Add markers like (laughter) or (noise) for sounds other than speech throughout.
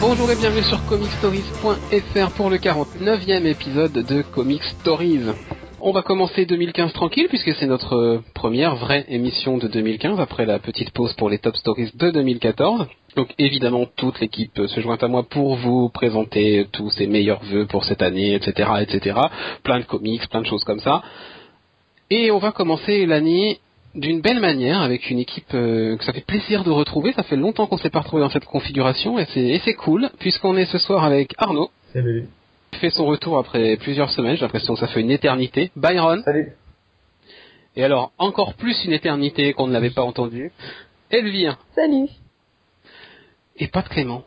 Bonjour, et bienvenue sur comicstories.fr pour le 49e épisode de Comic Stories. On va commencer 2015 tranquille puisque c'est notre euh, première vraie émission de 2015 après la petite pause pour les Top Stories de 2014. Donc évidemment toute l'équipe se joint à moi pour vous présenter tous ses meilleurs vœux pour cette année, etc., etc. Plein de comics, plein de choses comme ça. Et on va commencer l'année d'une belle manière avec une équipe euh, que ça fait plaisir de retrouver. Ça fait longtemps qu'on s'est pas retrouvé dans cette configuration et c'est, et c'est cool puisqu'on est ce soir avec Arnaud. Salut. qui fait son retour après plusieurs semaines. J'ai l'impression que ça fait une éternité. Byron. Salut. Et alors encore plus une éternité qu'on ne l'avait pas entendu. Elvire. Salut. Et pas de Clément.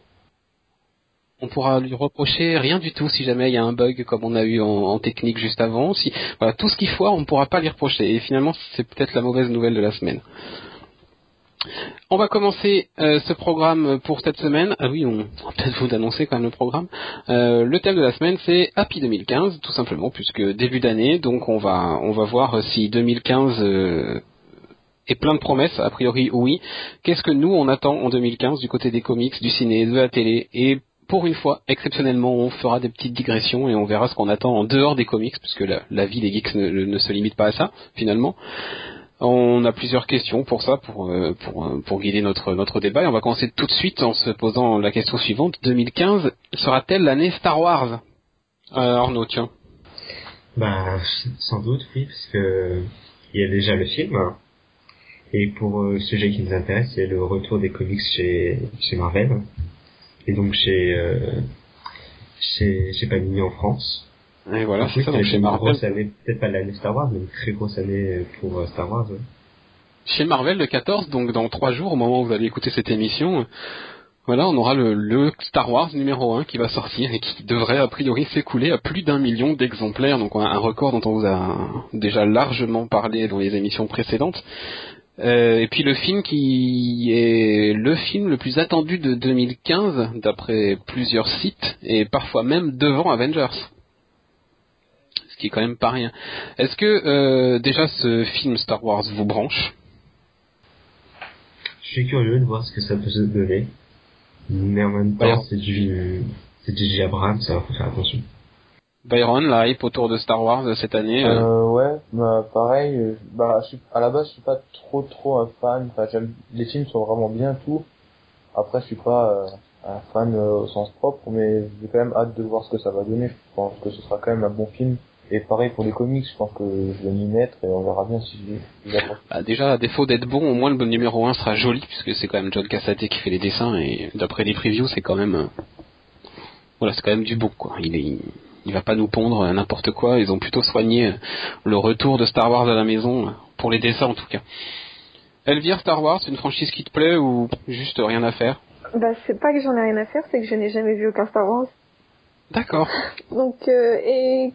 On pourra lui reprocher rien du tout si jamais il y a un bug comme on a eu en, technique juste avant. Tout ce qu'il faut, on ne pourra pas lui reprocher. Et finalement, c'est peut-être la mauvaise nouvelle de la semaine. On va commencer euh, ce programme pour cette semaine. Ah oui, on va peut-être vous annoncer quand même le programme. Euh, le thème de la semaine, c'est Happy 2015, tout simplement, puisque début d'année, donc on va voir si 2015 euh, est plein de promesses. A priori, oui. Qu'est-ce que nous on attend en 2015 du côté des comics, du ciné, de la télé pour une fois, exceptionnellement, on fera des petites digressions et on verra ce qu'on attend en dehors des comics, puisque la, vie des geeks ne, se limite pas à ça, finalement. On a plusieurs questions pour ça, pour, euh, euh, guider notre, débat. Et on va commencer tout de suite en se posant la question suivante. 2015 sera-t-elle l'année Star Wars? Euh, Arnaud, tiens. Bah, sans doute, oui, parce que il y a déjà le film. Et pour le sujet qui nous intéresse, c'est le retour des comics chez, chez Marvel. Et donc chez, euh, chez, chez Panini en France. Et voilà, c'est ça, donc chez Marvel. grosse année, peut-être pas l'année Star Wars, mais une très grosse année pour euh, Star Wars. ouais. Chez Marvel, le 14, donc dans trois jours, au moment où vous allez écouter cette émission, voilà, on aura le, le Star Wars numéro 1 qui va sortir et qui devrait a priori s'écouler à plus d'un million d'exemplaires, donc un un record dont on vous a déjà largement parlé dans les émissions précédentes. Euh, et puis le film qui est le film le plus attendu de 2015 d'après plusieurs sites et parfois même devant Avengers. Ce qui est quand même pas rien. Est-ce que euh, déjà ce film Star Wars vous branche? Je suis curieux de voir ce que ça peut se donner. Mais en même temps, c'est du, c'est du J. Abrams, alors faut faire attention. Byron, la hype autour de Star Wars cette année euh, Euh, ouais, bah, pareil, euh, bah, je suis, à la base, je suis pas trop trop un fan, enfin, j'aime, les films sont vraiment bien tout. Après, je suis pas euh, un fan euh, au sens propre, mais j'ai quand même hâte de voir ce que ça va donner. Je pense que ce sera quand même un bon film. Et pareil pour les comics, je pense que je vais m'y mettre et on verra bien si je bah, déjà, à défaut d'être bon, au moins le numéro 1 sera joli, puisque c'est quand même John Cassaday qui fait les dessins, et d'après les previews, c'est quand même... Voilà, c'est quand même du beau, quoi. Il, est, il va pas nous pondre n'importe quoi, ils ont plutôt soigné le retour de Star Wars à la maison, pour les dessins en tout cas. Elvire, Star Wars, c'est une franchise qui te plaît ou juste rien à faire? Bah, c'est pas que j'en ai rien à faire, c'est que je n'ai jamais vu aucun Star Wars. D'accord. (laughs) Donc, euh, et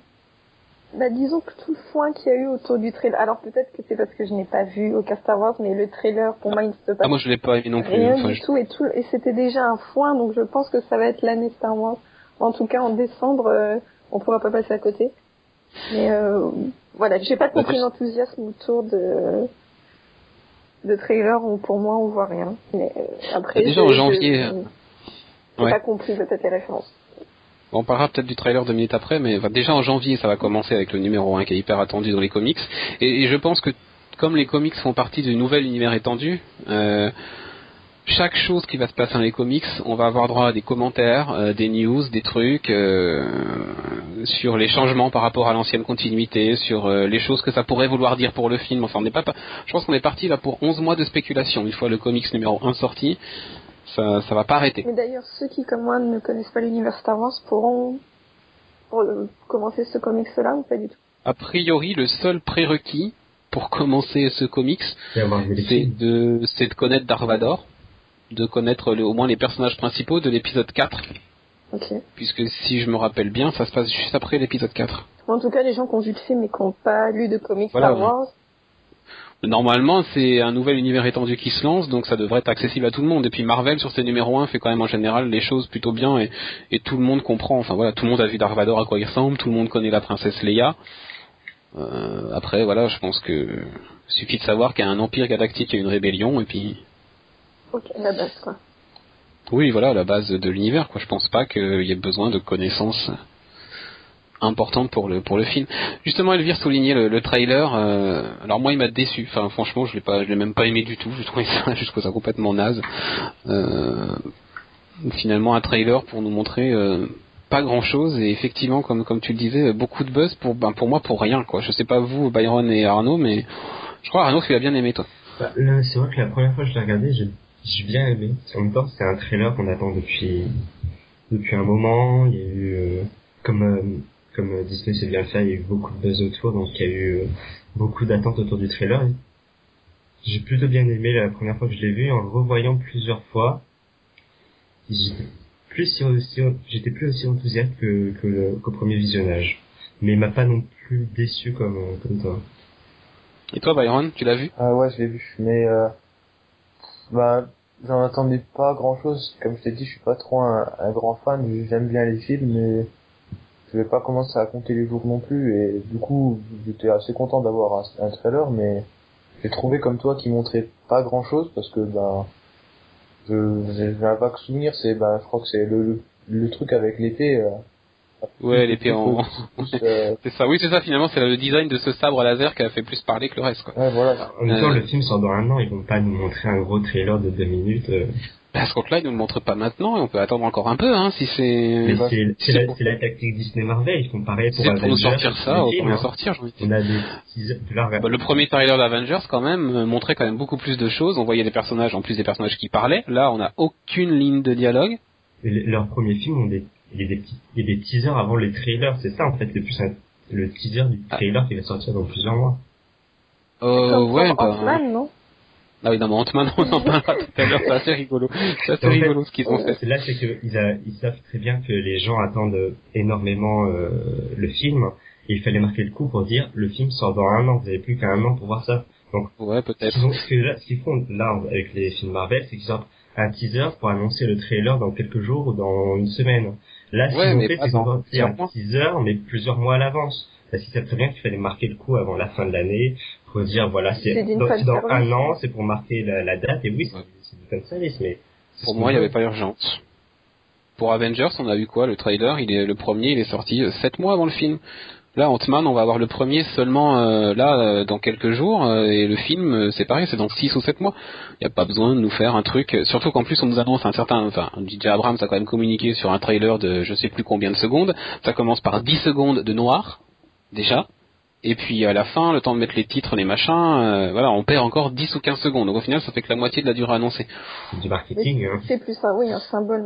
bah, disons que tout le foin qu'il y a eu autour du trailer. Alors peut-être que c'est parce que je n'ai pas vu aucun Star Wars, mais le trailer pour moi il ne se passe Ah, moi je l'ai pas aimé non plus. rien Enfin, du je- tout et tout et c'était déjà un foin, donc je pense que ça va être l'année Star Wars. En tout cas en décembre, euh, on pourra pas passer à côté. Mais euh, voilà, j'ai pas compris l'enthousiasme autour de de trailer. où pour moi, on voit rien. Mais euh, après, Déjà je- en janvier, je- euh, j'ai ouais. pas compris peut-être les références. On parlera peut-être du trailer deux minutes après, mais enfin, déjà en janvier, ça va commencer avec le numéro 1 qui est hyper attendu dans les comics. Et, et je pense que comme les comics font partie du nouvel univers étendu, euh, chaque chose qui va se passer dans les comics, on va avoir droit à des commentaires, euh, des news, des trucs euh, sur les changements par rapport à l'ancienne continuité, sur euh, les choses que ça pourrait vouloir dire pour le film. Enfin, on n'est pas, pas- je pense qu'on est parti là pour 11 mois de spéculation. Une fois le comics numéro 1 sorti, ça, ça va pas arrêter. Mais d'ailleurs, ceux qui, comme moi, ne connaissent pas l'univers Star Wars pourront euh, commencer ce comics-là ou pas du tout? A priori, le seul prérequis pour commencer ce comics, c'est de, c'est de connaître Darth Vader, de connaître le- au moins les personnages principaux de l'épisode 4, Ok. puisque si je me rappelle bien, ça se passe juste après l'épisode 4. En tout cas, les gens qui ont vu le film et qui n'ont pas lu de comics Voilà, Star ouais. Normalement, c'est un nouvel univers étendu qui se lance, donc ça devrait être accessible à tout le monde. Et puis Marvel, sur ses numéros 1, fait quand même en général les choses plutôt bien, et, et tout le monde comprend. Enfin voilà, tout le monde a vu Darth Vader à quoi il ressemble, tout le monde connaît la princesse Leia. Euh, après, voilà, je pense que suffit de savoir qu'il y a un empire galactique, a une rébellion, et puis ok, la base quoi. Oui, voilà, la base de l'univers. Quoi. Je pense pas qu'il y ait besoin de connaissances importantes pour le pour le film. Justement, Elvire soulignait le, le trailer. euh, alors moi, il m'a déçu. Enfin, franchement, je l'ai pas, je l'ai même pas aimé du tout. Je trouvais ça, (laughs) je ça complètement naze. Euh, finalement, un trailer pour nous montrer. euh, pas grand chose et effectivement comme comme tu le disais beaucoup de buzz pour ben, pour moi pour rien quoi je sais pas vous Byron et Arnaud mais je crois Arnaud tu l'as bien aimé toi Bah, c'est vrai que la première fois que je l'ai regardé, j'ai j'ai bien aimé. En même temps, c'est un trailer qu'on attend depuis depuis un moment. Il y a eu euh, comme euh, comme euh, Disney sait bien le faire, il y a eu beaucoup de buzz autour, donc il y a eu euh, beaucoup d'attentes autour du trailer. J'ai plutôt bien aimé la première fois que je l'ai vu, en le revoyant plusieurs fois. J'étais plus si- aussi- j'étais plus aussi enthousiaste que que qu'au premier visionnage, mais il m'a pas non plus déçu comme euh, comme toi. et toi Byron tu l'as vu? Ah ouais, je l'ai vu, mais euh, bah j'en attendais pas grand chose. Comme je t'ai dit, je suis pas trop un, grand fan. J'aime bien les films, mais je vais pas commencer à compter les jours non plus. Et du coup, j'étais assez content d'avoir un, trailer, mais j'ai trouvé comme toi qui montrait pas grand chose parce que ben je j'ai un vague souvenir. C'est ben je crois que c'est le truc avec l'épée. euh, ouais l'épée en plus, (laughs) euh, c'est ça oui c'est ça finalement c'est le design de ce sabre laser qui a fait plus parler que le reste quoi ouais voilà. En même temps, Euh, le film sort dans un an, ils vont pas nous montrer un gros trailer de deux minutes. euh. à ce compte là ils nous le montrent pas maintenant et on peut attendre encore un peu hein si c'est c'est la, pour- tactique Disney Marvel, ils font pareil pour c'est pour nous sortir pour ça en hein. sortir j'ai envie de dire. On a des. Bah, le premier trailer d'Avengers quand même euh, montrait quand même beaucoup plus de choses on voyait des personnages en plus des personnages qui parlaient là on a aucune ligne de dialogue leurs premiers films ont des, il y a des petits, il y a des teasers avant les trailers, c'est ça en fait, c'est plus un- le teaser du Ah. trailer qui va sortir dans plusieurs mois. euh, ouais bah, Ant-Man, non? Ah oui, non, mais Ant-Man, on en parlera tout à l'heure, c'est assez rigolo. C'est assez En fait, rigolo ce qu'ils ont fait. C'est là, c'est que ils, savent très bien que les gens attendent énormément euh, le film. Et il fallait marquer le coup pour dire le film sort dans un an. Vous avez plus qu'un an pour voir ça. Donc Ouais, peut-être. qu'ils ce qu'ils font là avec les films Marvel, c'est qu'ils sortent un teaser pour annoncer le trailer dans quelques jours ou dans une semaine. Là, Ouais, mais fait, qu'ils ont sorti un teaser, mais plusieurs mois à l'avance. Parce qu'ils savent très bien qu'il fallait marquer le coup avant la fin de l'année pour dire voilà, c'est dans, dans un an, c'est pour marquer la, la date. Et oui, c'est du fan service, mais c'est Pour moi, il n'y avait pas urgence. Pour Avengers, on a eu quoi Le trailer, il est le premier, il est sorti euh, sept mois avant le film. Là, Ant-Man, on va avoir le premier seulement euh, là euh, dans quelques jours, euh, et le film, euh, c'est pareil, c'est dans six ou sept mois. Il n'y a pas besoin de nous faire un truc. Surtout qu'en plus, on nous annonce un certain, enfin, DJ Abrams a quand même communiqué sur un trailer de je sais plus combien de secondes. Ça commence par 10 secondes de noir déjà. Et puis à la fin, le temps de mettre les titres, les machins, euh, voilà, on perd encore 10 ou 15 secondes. Donc au final, ça fait que la moitié de la durée annoncée. C'est du marketing. hein. C'est plus ça, oui, un symbole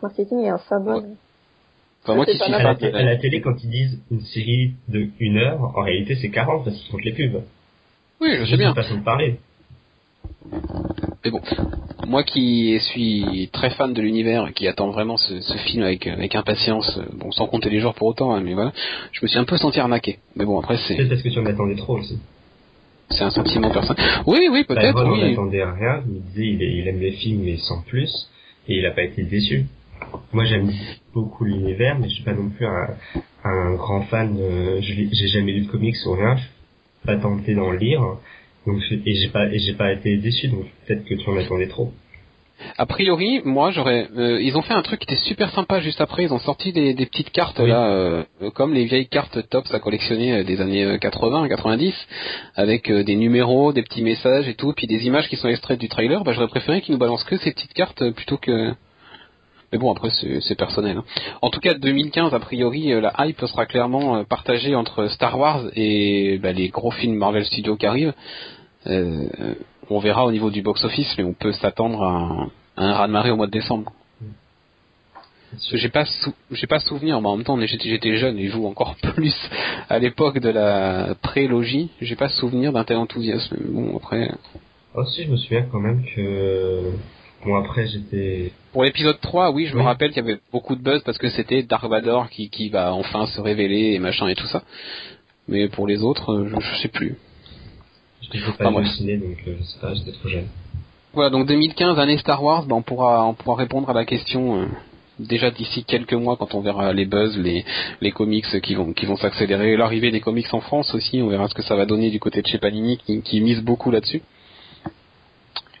marketing et un symbole. Enfin, moi C'est qui pas suis À la, à la télé, quand ils disent une série de une heure, en réalité, c'est 40 parce qu'ils comptent les pubs. Oui, je C'est sais bien. une façon de parler. Mais bon, moi qui suis très fan de l'univers, qui attend vraiment ce, ce film avec, avec impatience, bon, sans compter les jours pour autant, hein, mais voilà, je me suis un peu senti arnaqué. Mais bon, après, c'est Peut-être parce que tu en attendais trop aussi. c'est un sentiment personnel. Oui, oui, peut-être, Byron, on oui. n'attendait rien. Il disait il, il aime les films, mais sans plus. Et il a pas été déçu. Moi, j'aime beaucoup l'univers, mais je suis pas non plus un, un grand fan. Lis- j'ai jamais lu de comics ou rien. Je suis pas tenté d'en lire. Donc, je- et j'ai pas, et j'ai pas été déçu. Donc, peut-être que tu en attendais trop. A priori, moi, j'aurais. euh, ils ont fait un truc qui était super sympa juste après. Ils ont sorti des, des petites cartes Oui. là, euh, euh, comme les vieilles cartes tops à collectionner euh, des années euh, 80, 90, avec euh, des numéros, des petits messages et tout, puis des images qui sont extraites du trailer. Bah, j'aurais préféré qu'ils nous balancent que ces petites cartes euh, plutôt que. Mais bon, après, c'est personnel. hein. En tout cas, 2015, a priori, euh, la hype sera clairement euh, partagée entre Star Wars et bah, les gros films Marvel Studios qui arrivent. Euh, on verra au niveau du box-office, mais on peut s'attendre à un, à un raz-de-marée au mois de décembre. J'ai pas j'ai pas souvenir, mais en même temps, j'étais jeune et joue encore (laughs) plus à l'époque de la prélogie. J'ai pas souvenir d'un tel enthousiasme. Bon, après, Aussi, je me souviens quand même que, bon, après, j'étais, pour l'épisode 3, oui, je me rappelle qu'il y avait beaucoup de buzz parce que c'était Dark Vador qui, qui va enfin se révéler et machin et tout ça. Mais pour les autres, euh, je, je sais plus. pas au bref. ciné, donc, euh, je sais pas, j'étais trop jeune. Voilà, donc 2015, année Star Wars, ben on pourra on pourra répondre à la question euh, déjà d'ici quelques mois quand on verra les buzz, les les comics qui vont qui vont s'accélérer, l'arrivée des comics en France aussi, on verra ce que ça va donner du côté de chez Panini qui, qui mise beaucoup là-dessus.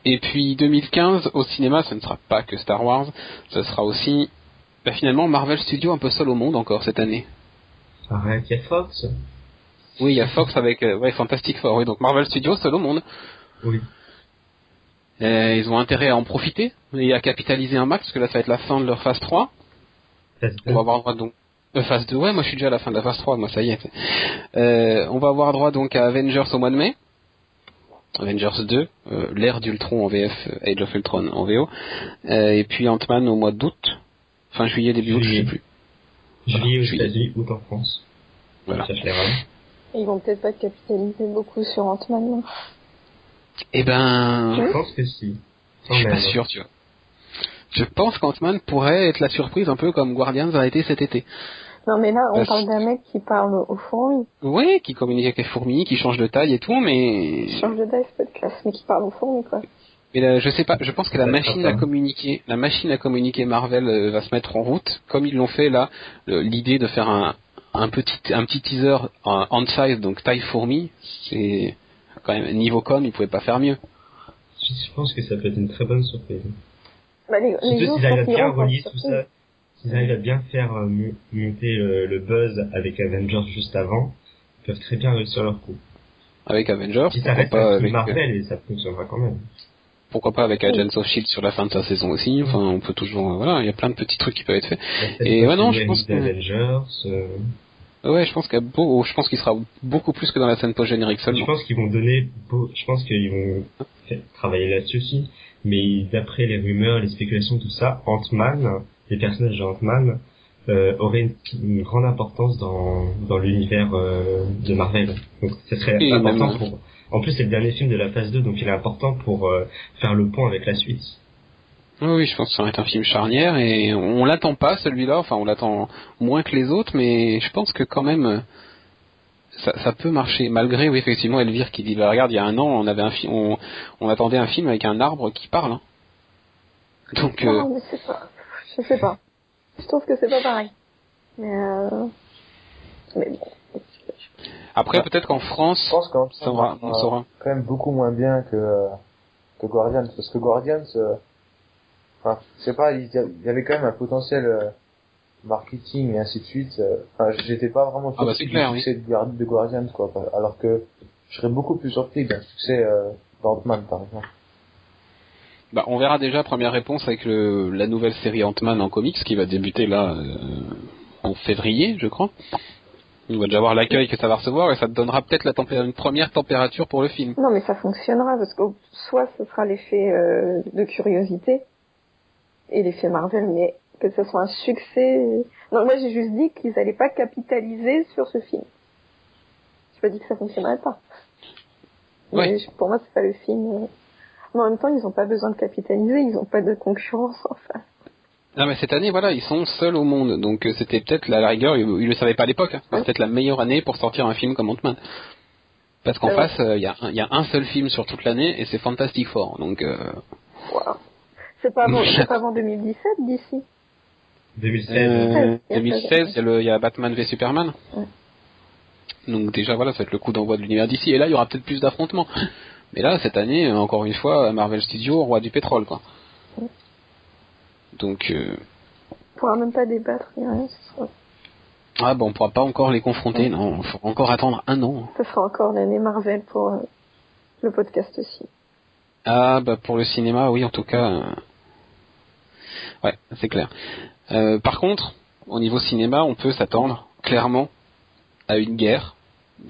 Et puis 2015 au cinéma, ce ne sera pas que Star Wars, ce sera aussi bah, finalement Marvel Studios un peu seul au monde encore cette année. Il y a Fox. Oui, il y a Fox avec euh, ouais, Fantastic Four, oui, donc Marvel Studios seul au monde. Oui. Euh, ils ont intérêt à en profiter et à capitaliser un max, parce que là ça va être la fin de leur phase 3. Phase On va avoir droit donc euh, phase 2, ouais, moi je suis déjà à la fin de la phase 3, moi ça y est. Euh, on va avoir droit donc à Avengers au mois de mai. Avengers 2, euh, l'ère d'Ultron en VF, euh, Age of Ultron en VO. Euh, et puis Ant-Man au mois d'août. Fin juillet, début août, je sais plus. Juillet aux Juillet. États-Unis, août en France. Voilà. Ça. Ils vont peut-être pas capitaliser beaucoup sur Ant-Man. non? Eh ben, Je pense que si. je suis pas sûr, tu vois. Je pense qu'Ant-Man pourrait être la surprise un peu comme Guardians a été cet été. Non, mais là, on parle d'un mec qui parle aux fourmis. Ouais, qui communique avec les fourmis, qui change de taille et tout, mais Qui change de dive, pas de classe, mais qui parle aux fourmis, quoi. Mais là, je sais pas, je pense que la machine à communiquer, la machine à communiquer Marvel euh, va se mettre en route, comme ils l'ont fait là, l'idée de faire un, un petit un petit teaser en hand size, donc taille fourmi, c'est quand même niveau com, ils pouvaient pas faire mieux. Je pense que ça peut être une très bonne surprise. Bah, les, les Surtout gens s'ils arrivent à bien relier tout ça, s'ils arrivent à bien faire euh, mo- monter le, le buzz avec Avengers juste avant, ils peuvent très bien réussir leur coup. Avec Avengers, Si ça pourquoi reste pas avec, Marvel, et ça fonctionnera quand même. pourquoi pas avec Agents of Shield sur la fin de sa saison aussi. Enfin, on peut toujours, euh, voilà, il y a plein de petits trucs qui peuvent être faits. Et ouais, non, je pense que- euh, Ouais, je pense qu'il beau, je pense qu'il sera beaucoup plus que dans la scène post générique je seulement. pense qu'ils vont donner, beau- je pense qu'ils vont travailler là-dessus aussi, mais d'après les rumeurs, les spéculations, tout ça, Ant-Man, les personnages de Ant-Man, euh, auraient une, une grande importance dans, dans l'univers euh, de Marvel. Donc ça serait Et important même- pour... En plus c'est le dernier film de la phase 2, donc il est important pour euh, faire le pont avec la suite. Oui, je pense que ça va être un film charnière et on l'attend pas celui-là, enfin on l'attend moins que les autres, mais je pense que quand même euh, ça, ça peut marcher malgré oui effectivement Elvire qui dit bah regarde il y a un an on avait un film on, on attendait un film avec un arbre qui parle. hein. Donc euh, Non, mais c'est pas. Je sais pas. Je trouve que c'est pas pareil. Mais euh... Mais bon. après peut-être qu'en Je France pense qu'en ça on saura. quand même beaucoup moins bien que, que Guardians, parce que Guardians, euh, enfin, je sais pas, il y avait quand même un potentiel euh, marketing et ainsi de suite. Enfin, j'étais pas vraiment Ah bah, clair, du succès de, Guard- de Guardians, quoi. Alors que je serais beaucoup plus surpris d'un succès euh, d'Ant-Man, par exemple. Bah, on verra déjà première réponse avec le, la nouvelle série Ant-Man en comics qui va débuter là euh, en février je crois. On va déjà voir l'accueil que ça va recevoir et ça te donnera peut-être la tempé- une première température pour le film. Non, mais ça fonctionnera parce que soit ce sera l'effet euh, de curiosité et l'effet Marvel, mais que ce soit un succès. Non, moi j'ai juste dit qu'ils allaient pas capitaliser sur ce film. J'ai pas dit que ça fonctionnerait pas. Mais je- pour moi, c'est pas le film. Euh. Mais en même temps, ils ont pas besoin de capitaliser, ils ont pas de concurrence en face. Non mais cette année voilà ils sont seuls au monde donc euh, c'était peut-être la, la rigueur ils, ils le savaient pas à l'époque hein, peut-être la meilleure année pour sortir un film comme Ant-Man. Parce qu'en ouais. face euh, il y, a un- il y a un seul film sur toute l'année et c'est Fantastic Four donc euh, Waouh. C'est pas avant, c'est pas avant 2017 d'ici. 2016, Euh, Il y a 2016, il y, a le- il y a Batman v Superman. Ouais. Donc déjà voilà, ça va être le coup d'envoi de l'univers d'ici. Et là, il y aura peut-être plus d'affrontements. Mais là, cette année, euh, encore une fois, Marvel Studios, roi du pétrole, quoi. Ouais. Donc, euh, On pourra même pas débattre, ni rien. Ce sera, ah bon, on pourra pas encore les confronter, non. Il faudra encore attendre un an. ce sera encore l'année Marvel pour euh, le podcast aussi. Ah bah pour le cinéma, oui, en tout cas. euh, Ouais, c'est clair. Euh, par contre, au niveau cinéma, on peut s'attendre clairement à une guerre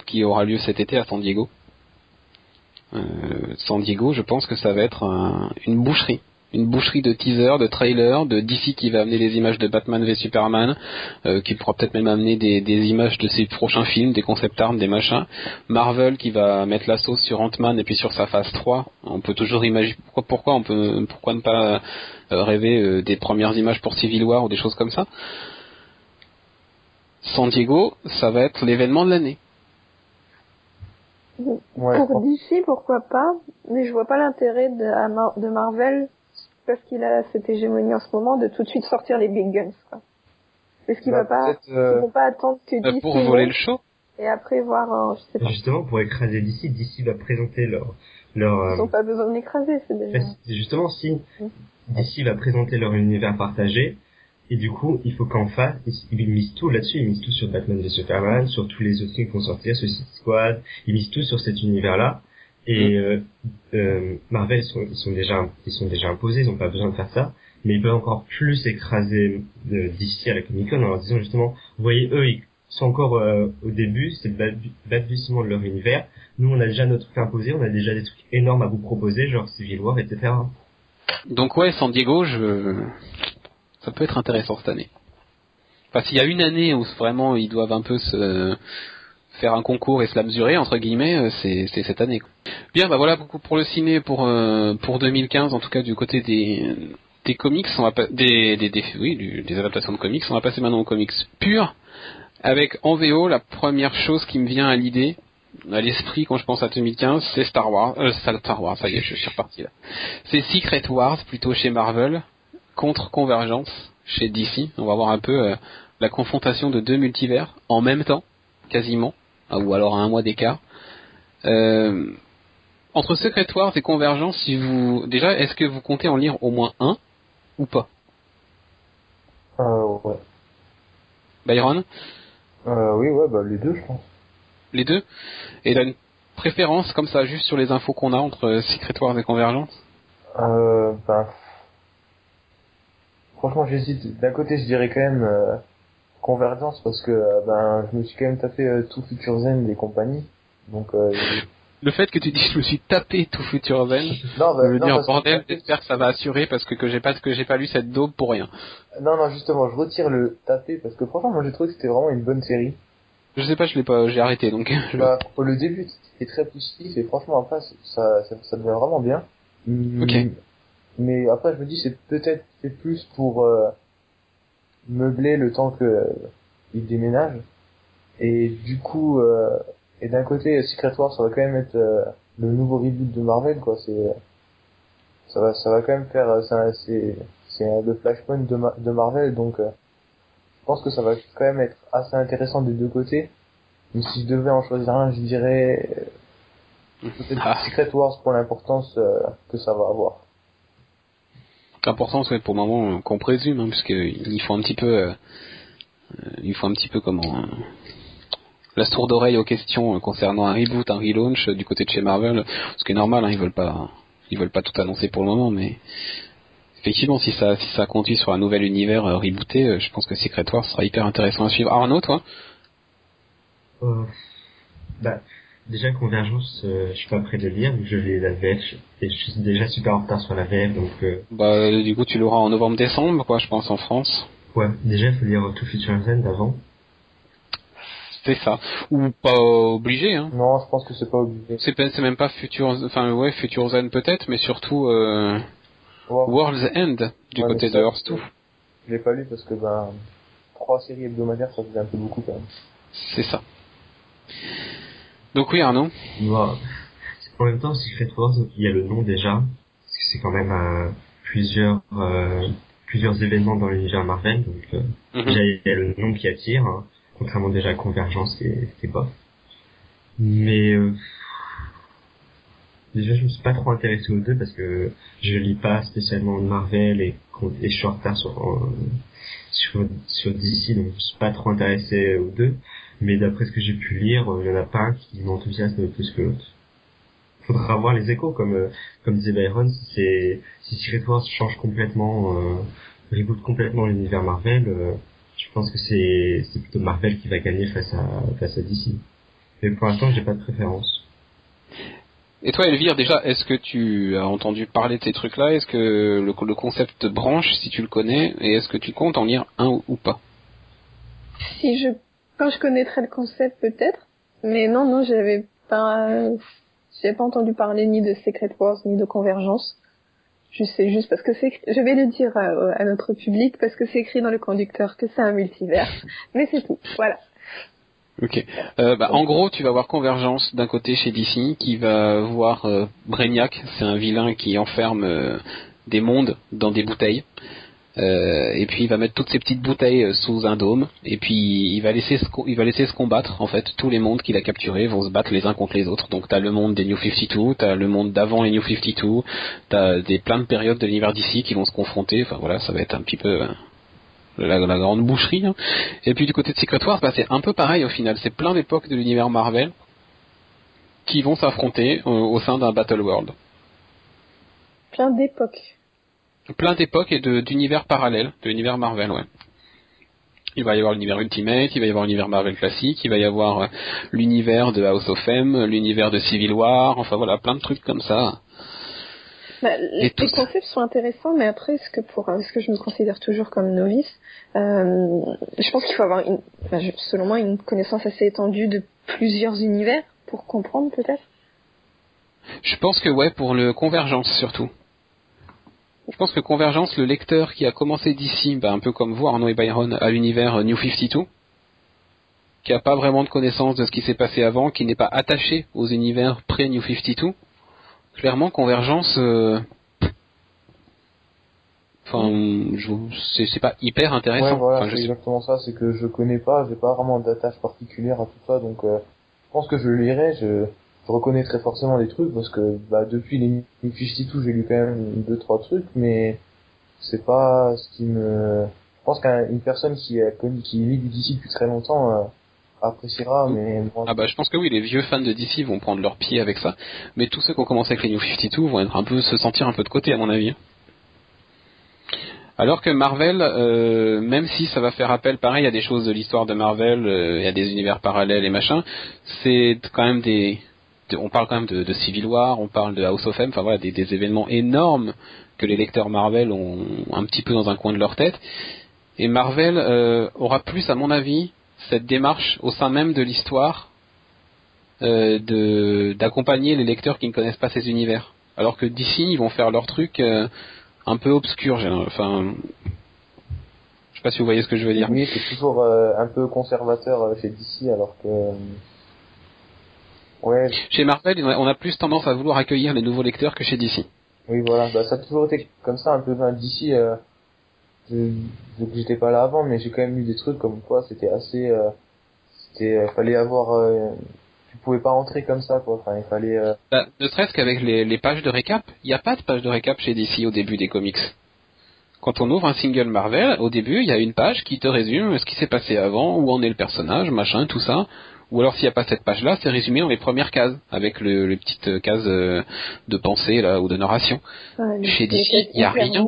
qui aura lieu cet été à San Diego. Euh, San Diego, je pense que ça va être un- une boucherie. Une boucherie de teasers, de trailers, de DC qui va amener des images de Batman v Superman, euh, qui pourra peut-être même amener des, images de ses prochains films, des concept art, des machins. Marvel qui va mettre la sauce sur Ant-Man et puis sur sa phase 3. On peut toujours imaginer pourquoi, pourquoi on peut pourquoi ne pas euh, rêver euh, des premières images pour Civil War ou des choses comme ça? San Diego, ça va être l'événement de l'année. Ouais, Pour DC, pourquoi pas, mais je vois pas l'intérêt de, à Mar- de Marvel, parce qu'il a cette hégémonie en ce moment, de tout de suite sortir les big guns. Quoi. Est-ce qu'il bah, va pas, ils euh, vont pas attendre que Euh, DC pour voler le show et après voir, euh, je sais pas. Justement, pour écraser DC, DC va présenter leur, leur Ils n'ont pas besoin de l'écraser, c'est déjà. Bah, justement si Mm. DC va présenter leur univers partagé et du coup il faut qu'en face ils, misent tout là-dessus. Ils misent tout sur Batman et Superman sur tous les autres films qui vont sortir Suicide Squad. Ils misent tout sur cet univers là et euh, euh, Marvel ils sont, ils sont déjà ils sont déjà imposés. Ils n'ont pas besoin de faire ça. Mais ils peuvent encore plus écraser euh, DC à la Comic Con en leur disant justement vous voyez eux ils sont encore euh, au début. C'est le balbu- balbutiement de leur univers. Nous on a déjà notre truc imposé. On a déjà des trucs énormes à vous proposer genre Civil War etc Donc ouais, San Diego, je... ça peut être intéressant cette année. Enfin, s'il y a une année où vraiment ils doivent un peu se faire un concours et se la mesurer entre guillemets, euh, c'est c'est cette année. Bien, bah voilà beaucoup pour le ciné pour euh, pour 2015, en tout cas du côté des des comics, on va pas, des, des, des oui des adaptations de comics. On va passer maintenant aux comics purs avec en VO la première chose qui me vient à l'idée à l'esprit quand je pense à 2015, c'est Star Wars. Euh, Star Wars, ça y est, je suis reparti là. C'est Secret Wars plutôt chez Marvel contre Convergence chez DC. On va voir un peu euh, la confrontation de deux multivers en même temps, quasiment, Ah, ou alors à un mois d'écart. Euh, entre Secret Wars et Convergence, si vous déjà, est-ce que vous comptez en lire au moins un ou pas, Euh, ouais. Byron? Euh, oui, ouais, bah, les deux, je pense. Les deux? Et là, une préférence comme ça, juste sur les infos qu'on a entre Secret Wars et Convergence? Euh, ben, franchement, j'hésite. D'un côté, je dirais quand même euh, Convergence parce que euh, ben, je me suis quand même tapé euh, tout Future Zen et compagnie. Donc, euh, Le fait que tu dis je me suis tapé tout Future Zen, non, je bah, veux non, dire parce que- bordel, j'espère que ça va assurer parce que, que j'ai pas que j'ai pas lu cette daube pour rien. non, non, justement, je retire le tapé parce que franchement, moi, j'ai trouvé que c'était vraiment une bonne série. Je sais pas, je l'ai pas, j'ai arrêté donc. (laughs) Bah, pour le début, c'était très positif et franchement, après, ça, ça, ça devient vraiment bien. Ok. Mais après, je me dis, c'est peut-être c'est plus pour euh, meubler le temps que euh, il déménage. Et du coup, euh, et d'un côté, Secret Wars, ça va quand même être euh, le nouveau reboot de Marvel, quoi. C'est, ça va, ça va quand même faire, euh, c'est, c'est, le Flashpoint de, Ma- de Marvel, donc euh, je pense que ça va quand même être assez intéressant des deux côtés. Mais si je devais en choisir un, je dirais euh, (laughs) peut-être. Secret Wars pour l'importance euh, que ça va avoir. L'important c'est pour le moment qu'on présume, hein, parce qu'il faut un petit peu, euh, il faut un petit peu comment euh, la sourde oreille aux questions concernant un reboot, un relaunch du côté de chez Marvel, ce qui est normal, hein, ils veulent pas, ils veulent pas tout annoncer pour le moment, mais effectivement si ça, si ça conduit sur un nouvel univers euh, rebooté, euh, je pense que Secret Wars sera hyper intéressant à suivre. Arnaud, toi? Bah, déjà Convergence, euh, je suis pas prêt de le lire, je lis la VF et je suis déjà super en retard sur la VF, donc euh, Bah euh, du coup tu l'auras en novembre-décembre, quoi, je pense en France. ouais, déjà il faut lire tout Future Zen d'avant. C'est ça. Ou pas obligé, hein. Non, je pense que c'est pas obligé. C'est pas- c'est même pas Future, enfin ouais, Future Zen peut-être, mais surtout euh, Wow. World's End du Ouais, côté de Earth 2. Je l'ai pas lu parce que ben trois séries hebdomadaires, ça faisait un peu beaucoup quand même. C'est ça. Donc oui Arnaud. Moi, en même temps, Secret Wars, il y a le nom déjà, parce que c'est quand même euh, plusieurs euh, plusieurs événements dans l'univers Marvel, donc euh, Mhm. déjà il y a le nom qui attire, hein, contrairement déjà à Convergence qui est, qui est bof. Mais euh, déjà je me suis pas trop intéressé aux deux parce que je lis pas spécialement de Marvel et, et je suis en retard sur, euh, sur, sur DC donc je me suis pas trop intéressé aux deux. Mais d'après ce que j'ai pu lire, euh, il y en a pas un qui m'enthousiasme plus que l'autre. Faudra voir les échos, comme euh, comme disait Byron, si c'est si Secret Wars change complètement, euh, reboot complètement l'univers Marvel, euh, je pense que c'est c'est plutôt Marvel qui va gagner face à face à DC. Mais pour l'instant, j'ai pas de préférence. Et toi Elvire, déjà, est-ce que tu as entendu parler de ces trucs-là? Est-ce que le, le concept te branche si tu le connais Et est-ce que tu comptes en lire un ou, ou pas? Si je, quand je connaîtrais le concept peut-être, mais non, non, j'avais pas, j'avais pas entendu parler ni de Secret Wars ni de Convergence. Je sais juste parce que c'est, je vais le dire à, à notre public parce que c'est écrit dans le conducteur que c'est un multivers. Mais c'est tout, voilà. Ok. Euh, bah, en gros, tu vas voir Convergence d'un côté chez DC, qui va voir euh, c'est un vilain qui enferme euh, des mondes dans des bouteilles. Euh, et puis il va mettre toutes ces petites bouteilles euh, sous un dôme. Et puis il va laisser se, combattre. En fait, tous les mondes qu'il a capturés vont se battre les uns contre les autres. Donc t'as le monde des New 52, t'as le monde d'avant les New 52, t'as des plein de périodes de l'univers d'ici qui vont se confronter. Enfin voilà, ça va être un petit peu euh, la, grande boucherie. hein. Et puis du côté de Secret Wars, bah, c'est un peu pareil au final. C'est plein d'époques de l'univers Marvel qui vont s'affronter euh, au sein d'un Battle World. Plein d'époques. Plein d'époques et d'univers parallèles, de l'univers Marvel, ouais. Il va y avoir l'univers Ultimate, il va y avoir l'univers Marvel classique, il va y avoir euh, l'univers de House of M, l'univers de Civil War, enfin voilà, plein de trucs comme ça. Bah, les ça. concepts sont intéressants, mais après, ce que pour, ce que je me considère toujours comme novice, euh, je pense qu'il faut avoir, une, selon moi, une connaissance assez étendue de plusieurs univers pour comprendre peut-être. Je pense que ouais, pour le Convergence surtout. Je pense que Convergence, le lecteur qui a commencé d'ici, bah, un peu comme vous, Arnaud et Byron, à l'univers euh, New 52, qui a pas vraiment de connaissance de ce qui s'est passé avant, qui n'est pas attaché aux univers pré-New 52, clairement, Convergence, euh, enfin, je- c'est pas hyper intéressant. Ouais, voilà, Enfin, c'est exactement ça. C'est que je connais pas, j'ai pas vraiment d'attache particulière à tout ça, donc euh, je pense que je le lirai. Je, je reconnaîtrai forcément des trucs parce que bah, depuis les New 52, j'ai lu quand même deux trois trucs, mais c'est pas ce qui me. Je pense qu'une personne qui a connu, qui lit du DC depuis très longtemps euh, appréciera, mais moi, Ah bah je pense que oui, les vieux fans de DC vont prendre leur pied avec ça, mais tous ceux qui ont commencé avec les New 52 vont être un peu se sentir un peu de côté à mon avis. Alors que Marvel, euh, même si ça va faire appel, pareil, à des choses de l'histoire de Marvel, euh, il y a des univers parallèles et machin, c'est quand même des, de- on parle quand même de, Civil War, on parle de House of M, enfin voilà, des, événements énormes que les lecteurs Marvel ont un petit peu dans un coin de leur tête. Et Marvel euh, aura plus, à mon avis, cette démarche au sein même de l'histoire euh, d'accompagner les lecteurs qui ne connaissent pas ces univers. Alors que d'ici, ils vont faire leur truc euh, un peu obscur. Enfin, je sais pas si vous voyez ce que je veux dire. oui, c'est toujours un peu conservateur chez DC, alors que ouais, Chez Marvel, on a- plus tendance à vouloir accueillir les nouveaux lecteurs que chez DC. Oui, voilà, bah, ça a toujours été comme ça, un peu ben, d'ici. Euh, j'étais pas là avant, mais j'ai quand même lu des trucs comme quoi c'était assez. Euh, c'était, euh, fallait avoir. Euh, tu pouvais pas entrer comme ça, quoi. Enfin, il fallait. Euh, Bah, ne serait-ce qu'avec les, les pages de récap, il n'y a pas de page de récap chez DC au début des comics. Quand on ouvre un single Marvel, au début, il y a une page qui te résume ce qui s'est passé avant, où en est le personnage, machin, tout ça. Ou alors s'il n'y a pas cette page-là, c'est résumé dans les premières cases, avec le, les petites euh, cases euh, de pensée là ou de narration. Ouais, Chez DC, cases y a rien.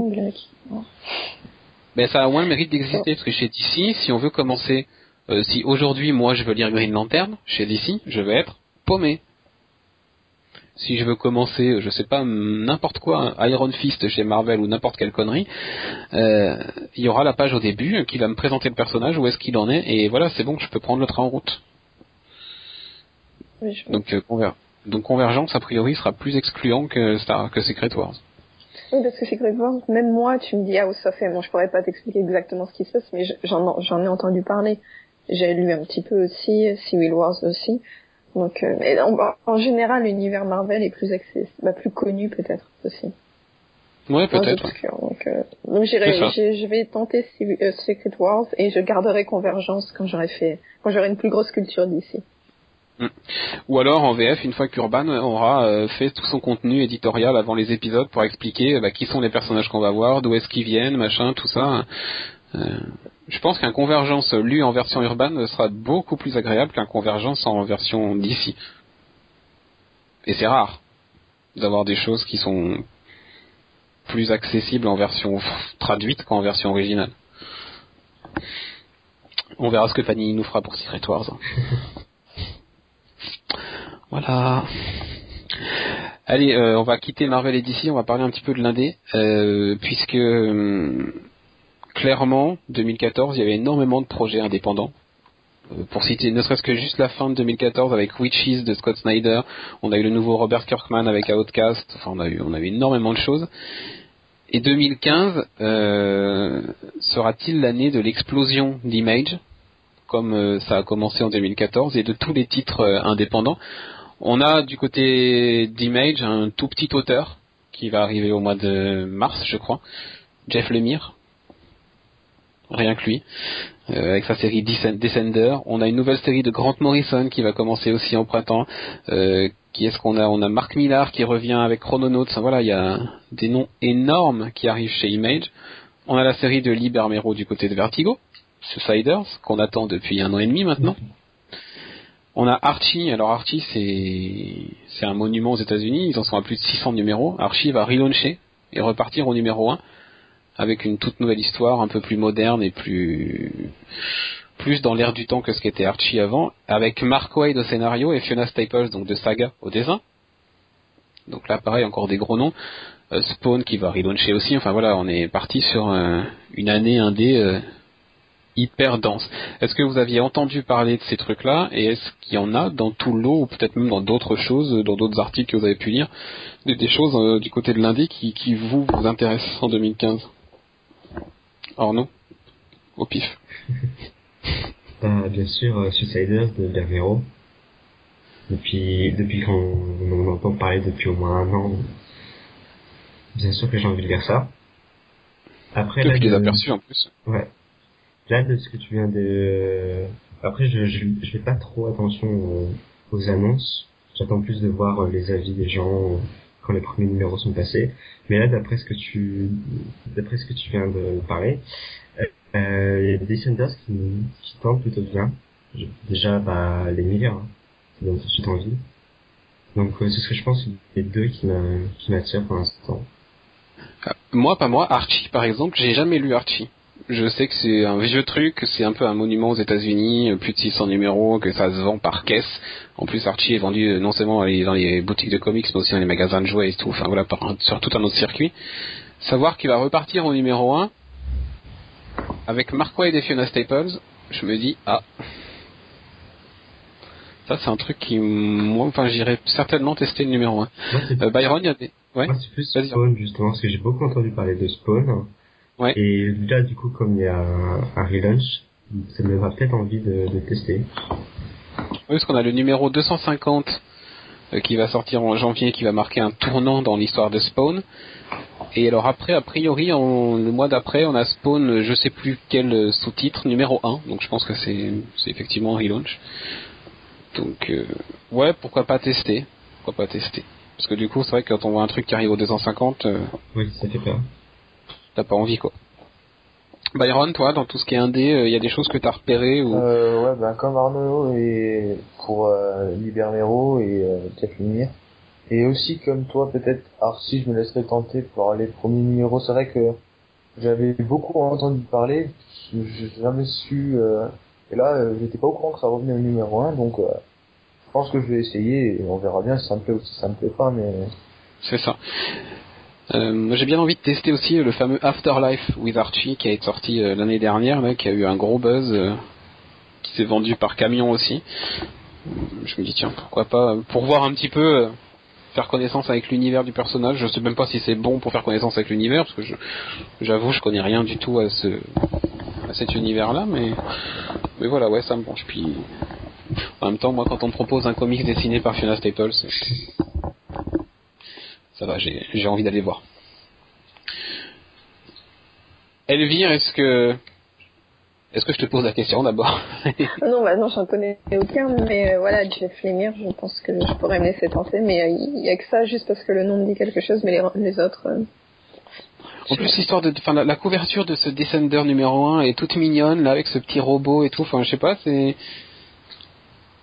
Mais ça a au moins le mérite d'exister, parce que chez DC, si on veut commencer, euh, si aujourd'hui moi je veux lire Green Lantern, chez DC, je vais être paumé. Si je veux commencer, je sais pas, n'importe quoi, Iron Fist chez Marvel ou n'importe quelle connerie, euh, il y aura la page au début qui va me présenter le personnage, où est-ce qu'il en est, et voilà, c'est bon, je peux prendre le train en route. Oui, je- Donc, euh, conver- donc Convergence, a priori, sera plus excluant que, Star, que Secret Wars. Oui, parce que Secret Wars, même moi, tu me dis House of M, bon, je pourrais pas t'expliquer exactement ce qui se passe, mais je- j'en ai entendu parler. J'ai lu un petit peu aussi, Civil Wars aussi. Donc, euh, mais en, en général, l'univers Marvel est plus accessible, bah, plus connu peut-être aussi. Ouais, peut-être. Donc, euh, donc j'irai- ça. je vais tenter euh, Secret Wars et je garderai Convergence quand j'aurai fait, quand j'aurai une plus grosse culture d'ici. Ou alors en VF, une fois qu'Urban aura euh, fait tout son contenu éditorial avant les épisodes pour expliquer bah, qui sont les personnages qu'on va voir, d'où est-ce qu'ils viennent, machin, tout ça. Euh, je pense qu'un Convergence lu en version Urban sera beaucoup plus agréable qu'un Convergence en version DC. Et c'est rare d'avoir des choses qui sont plus accessibles en version traduite qu'en version originale. On verra ce que Fanny nous fera pour Secret Wars. (laughs) Voilà. Allez, euh, on va quitter Marvel et DC, on va parler un petit peu de l'indé, euh, puisque euh, clairement, 2014, il y avait énormément de projets indépendants. Euh, pour citer ne serait-ce que juste la fin de 2014 avec Witches de Scott Snyder, on a eu le nouveau Robert Kirkman avec Outcast, enfin on a eu, on a eu énormément de choses. Et 2015 euh, sera-t-il l'année de l'explosion d'Image, comme euh, ça a commencé en 2014, et de tous les titres euh, indépendants on a du côté d'Image un tout petit auteur qui va arriver au mois de mars, je crois, Jeff Lemire, rien que lui, euh, avec sa série Descender. On a une nouvelle série de Grant Morrison qui va commencer aussi en printemps. Qui est-ce qu'on a? On a Mark Millar qui revient avec Chrononauts. Voilà, il y a des noms énormes qui arrivent chez Image. On a la série de Lee Bermero du côté de Vertigo, Suiciders, qu'on attend depuis un an et demi maintenant. On a Archie. Alors Archie, c'est c'est un monument aux États-Unis. Ils en sont à plus de 600 numéros. Archie va relauncher et repartir au numéro 1 avec une toute nouvelle histoire, un peu plus moderne et plus plus dans l'air du temps que ce qu'était Archie avant, avec Mark Wade au scénario et Fiona Staples donc de Saga au dessin. Donc là, pareil, encore des gros noms. Euh, Spawn qui va relauncher aussi. Enfin voilà, on est parti sur euh, une année indé euh, hyper dense. Est-ce que vous aviez entendu parler de ces trucs-là et est-ce qu'il y en a dans tout le lot ou peut-être même dans d'autres choses, dans d'autres articles que vous avez pu lire, des, choses euh, du côté de l'indé qui, qui vous, vous intéressent en 2015 Arnaud? Au pif. bah, (laughs) bien sûr, euh, Suiciders de Bermero. Depuis, depuis qu'on on entend parler depuis au moins un an, bien sûr que j'ai envie de lire ça. Après, les aperçus en plus. Ouais. Là, de ce que tu viens de... Après, je, je, je fais pas trop attention aux, annonces. J'attends plus de voir euh, les avis des gens quand les premiers numéros sont passés. Mais là, d'après ce que tu, d'après ce que tu viens de parler, euh, il y a des Descenders qui, qui plutôt bien. déjà, bah, les milliards, hein, qui donnent tout de envie. Donc, euh, ce serait, je pense, les deux qui m'attirent pour l'instant. Euh, moi, pas moi. Archie, par exemple, j'ai jamais lu Archie. Je sais que c'est un vieux truc, c'est un peu un monument aux États-Unis, plus de 600 numéros, que ça se vend par caisse. En plus, Archie est vendu euh, non seulement dans les boutiques de comics, mais aussi dans les magasins de jouets et tout. Enfin voilà, sur tout un autre circuit. Savoir qu'il va repartir au numéro 1 avec Mark Wade et Fiona Staples, je me dis ah. Ça c'est un truc qui moi enfin j'irais certainement tester le numéro 1. Euh, Byron, il y a des ouais. Moi, c'est plus Spawn justement parce que j'ai beaucoup entendu parler de Spawn. Et là, du coup, comme il y a un, relaunch, ça me donnera peut-être envie de, tester. Oui, parce qu'on a le numéro 250 euh, qui va sortir en janvier, qui va marquer un tournant dans l'histoire de Spawn. Et alors après, a priori, le mois d'après, on a Spawn, je sais plus quel sous-titre, numéro 1. Donc je pense que c'est, effectivement un relaunch. Donc euh, ouais, pourquoi pas tester? Pourquoi pas tester? Parce que du coup, c'est vrai que quand on voit un truc qui arrive au 250... Euh, oui, ça fait peur t'as pas envie quoi. Byron, toi, dans tout ce qui est indé, il euh, y a des choses que t'as repérées ou euh, Ouais, ben comme Arnaud et pour euh, Libermero et euh, Jeff Et aussi comme toi, peut-être si je me laisserais tenter pour les premiers numéros. C'est vrai que j'avais beaucoup entendu parler, j'ai jamais su. Euh, et là, euh, j'étais pas au courant que ça revenait au numéro 1, donc je pense que je vais essayer et on verra bien si ça me plaît ou si ça me plaît pas, mais. C'est ça. Euh, j'ai bien envie de tester aussi le fameux Afterlife with Archie qui a été sorti euh, l'année dernière, qui a eu un gros buzz, euh, qui s'est vendu par camion aussi. Je me dis tiens pourquoi pas pour voir un petit peu faire connaissance avec l'univers du personnage. Je sais même pas si c'est bon pour faire connaissance avec l'univers parce que j'avoue je, connais rien du tout à ce à cet univers là, mais mais voilà ouais ça me branche. Puis en même temps moi quand on me propose un comics dessiné par Fiona Staples ça va, j'ai envie d'aller voir. Elvire, est-ce que est-ce que je te pose la question d'abord (laughs) Non, bah non, j'en connais aucun, mais euh, voilà, Jeff Lemire, je pense que je pourrais me laisser tenter, mais il euh, y a que ça, juste parce que le nom me dit quelque chose, mais les, autres. Euh, en plus, l'histoire de, enfin, la, couverture de ce Descender numéro 1 est toute mignonne, là, avec ce petit robot et tout. Enfin, je sais pas, c'est,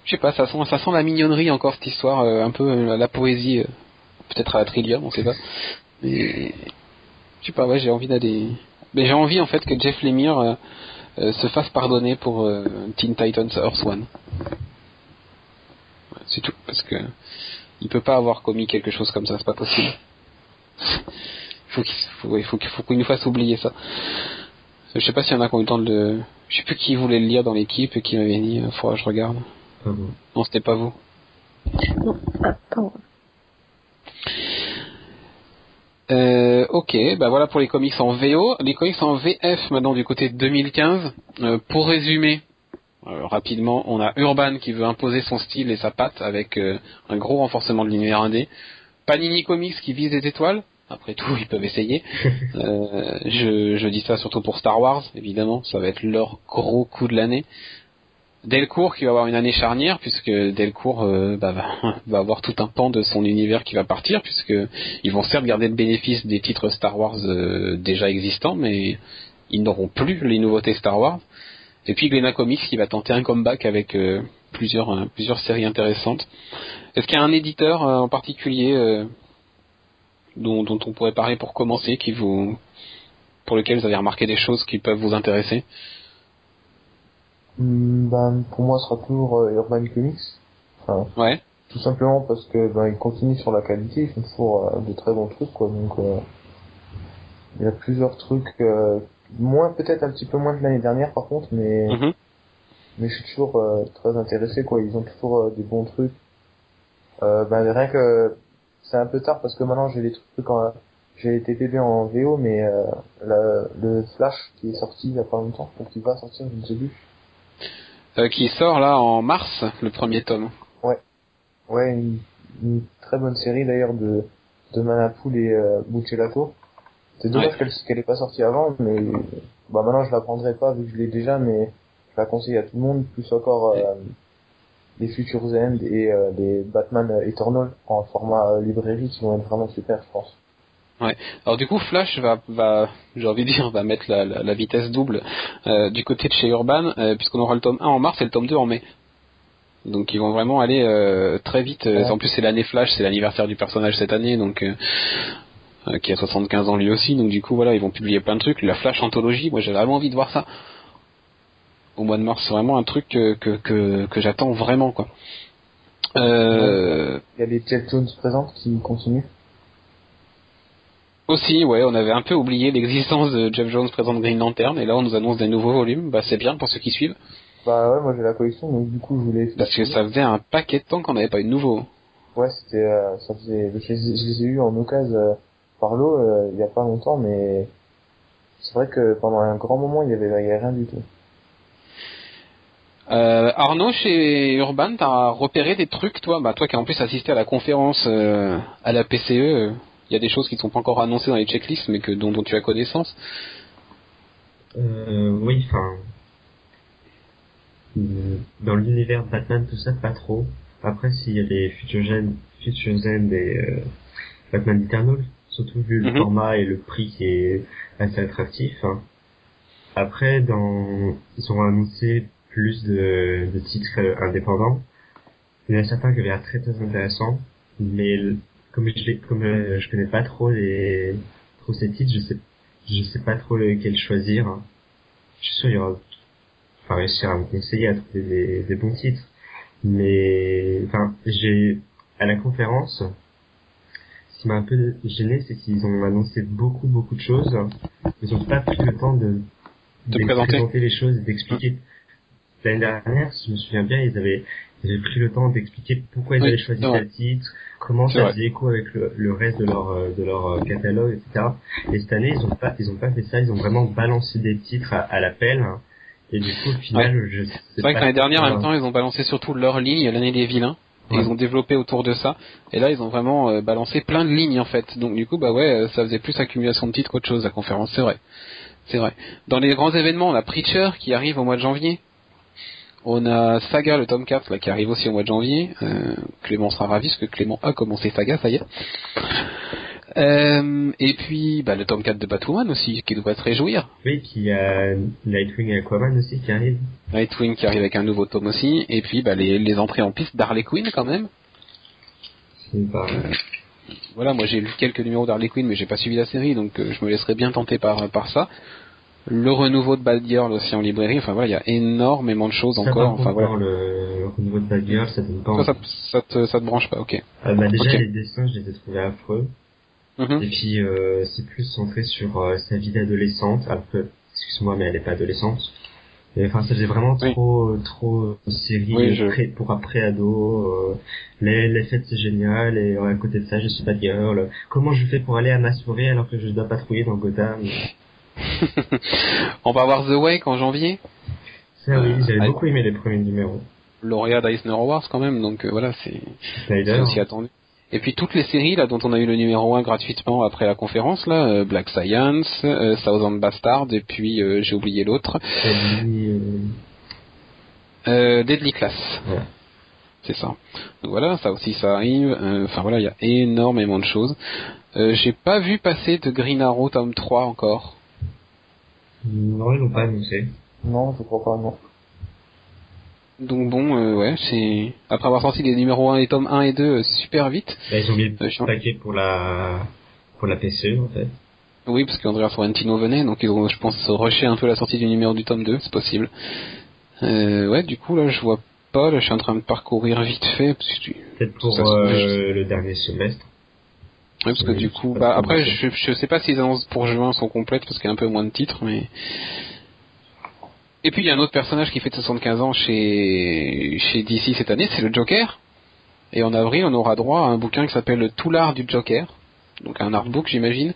je sais pas, ça sent, ça sent la mignonnerie encore cette histoire, un peu la poésie peut-être à la Trillium, on sait pas. Mais je sais pas, ouais, j'ai envie d'aller. Mais j'ai envie en fait que Jeff Lemire euh, euh, se fasse pardonner pour euh, Teen Titans Earth One. c'est tout, parce que il peut pas avoir commis quelque chose comme ça, c'est pas possible. (laughs) faut qu'il faut, il faut, faut qu'il nous fasse oublier ça. Je sais pas s'il y en a qui ont eu le temps de le... Je sais plus qui voulait le lire dans l'équipe et qui m'avait dit, faudra que je regarde. Non, c'était pas vous. Non, attends. Euh, ok, bah voilà pour les comics en VO. Les comics en VF maintenant du côté de 2015. Euh, pour résumer euh, rapidement, on a Urban qui veut imposer son style et sa patte avec un gros renforcement de l'univers indé. Panini Comics qui vise des étoiles Après tout, (laughs) ils peuvent essayer. (laughs) Euh, je, je dis ça surtout pour Star Wars, évidemment. Ça va être leur gros coup de l'année. Delcourt qui va avoir une année charnière puisque Delcourt euh, bah, (laughs) va, avoir tout un pan de son univers qui va partir puisque ils vont certes garder le bénéfice des titres Star Wars euh, déjà existants mais ils n'auront plus les nouveautés Star Wars. Et puis Glena Comics qui va tenter un comeback avec euh, plusieurs plusieurs séries intéressantes. Est-ce qu'il y a un éditeur en particulier dont, dont on pourrait parler pour commencer qui vous pour lequel vous avez remarqué des choses qui peuvent vous intéresser? Hmm, ben, pour moi, ce sera toujours euh, Urban Comics. Enfin, Ouais. tout simplement parce que ben, ils continuent sur la qualité, ils font toujours euh, de très bons trucs, quoi. Donc, euh, il y a plusieurs trucs, euh, moins peut-être un petit peu moins que l'année dernière, par contre, mais Mhm. mais je suis toujours euh, très intéressé, quoi. Ils ont toujours euh, des bons trucs. Euh, ben, rien que c'est un peu tard parce que maintenant j'ai les trucs en j'ai les TPB en VO, mais euh, la- le Flash qui est sorti il y a pas longtemps, ou qui va sortir, je ne sais plus. Euh, qui sort là en mars, le premier tome. Ouais, une, une très bonne série d'ailleurs de, de Manapool et euh, Buccellato. C'est dommage Ouais. qu'elle qu'elle pas sorti avant, mais bah maintenant je la prendrai pas vu que je l'ai déjà, mais je la conseille à tout le monde, plus encore euh, les Futures End et euh, les Batman Eternal en format euh, librairie qui vont être vraiment super, je pense. Alors du coup, Flash va, va j'ai envie de dire, va mettre la, la, la vitesse double euh, du côté de chez Urban, euh, puisqu'on aura le tome 1 en mars et le tome 2 en mai. Donc ils vont vraiment aller euh, très vite. Ouais. En plus, c'est l'année Flash, c'est l'anniversaire du personnage cette année, donc qui a 75 ans lui aussi. Donc du coup, voilà, ils vont publier plein de trucs. La Flash anthologie, moi j'ai vraiment envie de voir ça. Au mois de mars, c'est vraiment un truc que que, que, que j'attends vraiment quoi. Il y a les Jet Jones présentes qui continuent. Aussi, ouais, on avait un peu oublié l'existence de Jeff Jones présente Green Lantern, et là on nous annonce des nouveaux volumes. Bah c'est bien pour ceux qui suivent, Bah ouais, moi j'ai la collection, donc du coup je voulais... parce que ça faisait un paquet de temps qu'on n'avait pas eu de nouveaux. Ouais, c'était, euh, ça faisait, je les, ai- je les ai eu en occasion euh, par l'eau euh, il y a pas longtemps, mais c'est vrai que pendant un grand moment il y avait, il y avait rien du tout. Euh, Arnaud, chez Urban, t'as repéré des trucs, toi? Bah toi qui as en plus assisté à la conférence euh, à la PCE, euh, il y a des choses qui ne sont pas encore annoncées dans les checklists, mais que dont, dont tu as connaissance. Euh, oui, enfin, euh, dans l'univers de Batman, tout ça, pas trop. Après, s'il y a des Future Gen, Future Gen et euh, Batman Eternal, surtout vu le Mhm. format et le prix qui est assez attractif. hein. Après, dans, ils ont annoncé plus de, de titres euh, indépendants. Il y en a certains qui avaient l'air très très intéressants, mais comme je, comme euh, je connais pas trop les trop ces titres, je sais je sais pas trop lequel choisir. hein. Je suis sûr qu'il y aura enfin réussir à me conseiller à trouver des, des bons titres. Mais enfin j'ai à la conférence ce qui m'a un peu gêné c'est qu'ils ont annoncé beaucoup beaucoup de choses. Ils ont pas pris le temps de, De de présenter. les choses et d'expliquer. L'année dernière, si je me souviens bien, ils avaient, ils avaient pris le temps d'expliquer pourquoi ils Oui, avaient choisi tel titre, comment ça faisait écho avec le, le reste de leur euh, de leur euh, catalogue, etc. Et cette année, ils ont pas ils ont pas fait ça, ils ont vraiment balancé des titres à, à l'appel. hein. Et du coup, au final, je C'est vrai que l'année dernière, en même temps, ils ont balancé surtout leur ligne, l'année des vilains. Et Ouais. ils ont développé autour de ça. Et là, ils ont vraiment euh, balancé plein de lignes en fait. Donc du coup, bah ouais, euh, ça faisait plus accumulation de titres qu'autre chose la conférence. C'est vrai, c'est vrai. Dans les grands événements, on a Preacher qui arrive au mois de janvier. On a Saga, le tome 4, là, qui arrive aussi au mois de janvier. Euh, Clément sera ravi, parce que Clément a commencé Saga, ça y est. Euh, et puis, bah, le tome 4 de Batwoman aussi, qui devrait te réjouir. Oui, y a Nightwing et Aquaman aussi qui arrivent. Nightwing qui arrive avec un nouveau tome aussi. Et puis, bah, les, les entrées en piste d'Harley Quinn quand même. Pas- Voilà, moi j'ai lu quelques numéros d'Harley Quinn, mais j'ai pas suivi la série, donc euh, je me laisserai bien tenter par, par ça. Le renouveau de Bad Girl aussi en librairie, enfin voilà, il y a énormément de choses Ça, encore. Enfin voilà. le, le renouveau de Bad Girl, ça donne pas Ça, ça, te, ça te branche pas, ok. Ah, bah, déjà, les dessins, je les ai trouvés affreux. Mhm. Et puis euh, c'est plus centré sur euh, sa vie d'adolescente, alors que, excuse-moi, mais elle est pas adolescente. Et, enfin, ça faisait vraiment Oui. trop, trop euh, série Oui, je- pré- pour après ado. Euh, les, les fêtes c'est génial et euh, à côté de ça, je suis de girl. Comment je fais pour aller à ma soirée alors que je dois patrouiller dans Gotham? (laughs) On va avoir The Wake en janvier, Ça oui, Euh, j'avais beaucoup aimé les premiers numéros. lauréat d'Eisner Awards quand même, donc euh, voilà, c'est c'est aussi attendu. Et puis toutes les séries là dont on a eu le numéro 1 gratuitement après la conférence là, euh, Black Science, euh, Thousand Bastard et puis euh, j'ai oublié l'autre, Deadly, Class. Ouais. C'est ça. Donc voilà, ça aussi ça arrive. Enfin voilà, il y a énormément de choses. J'ai pas vu passer de Green Arrow tome 3 encore. Non, ils l'ont pas annoncé. Non, je crois pas, non. Donc bon, euh, ouais, c'est après avoir sorti les numéros 1 et tomes 1 et 2 euh, super vite. Là, ils ont mis le Euh, paquet pour la pour la PCE en fait. Oui, parce qu'Andrea Sorrentino venait, donc ils ont, je pense, rushé un peu la sortie du numéro du tome 2, c'est possible. Euh, ouais, du coup, là, je vois pas, là, je suis en train de parcourir vite fait, parce que, tu- Peut-être pour euh, le dernier semestre. Ouais, parce que du coup, bah, après, je, je sais pas si les annonces pour juin sont complètes, parce qu'il y a un peu moins de titres, mais... Et puis, il y a un autre personnage qui fait 75 ans chez, chez DC cette année, c'est le Joker. Et en avril, on aura droit à un bouquin qui s'appelle Tout l'art du Joker. Donc un artbook, j'imagine.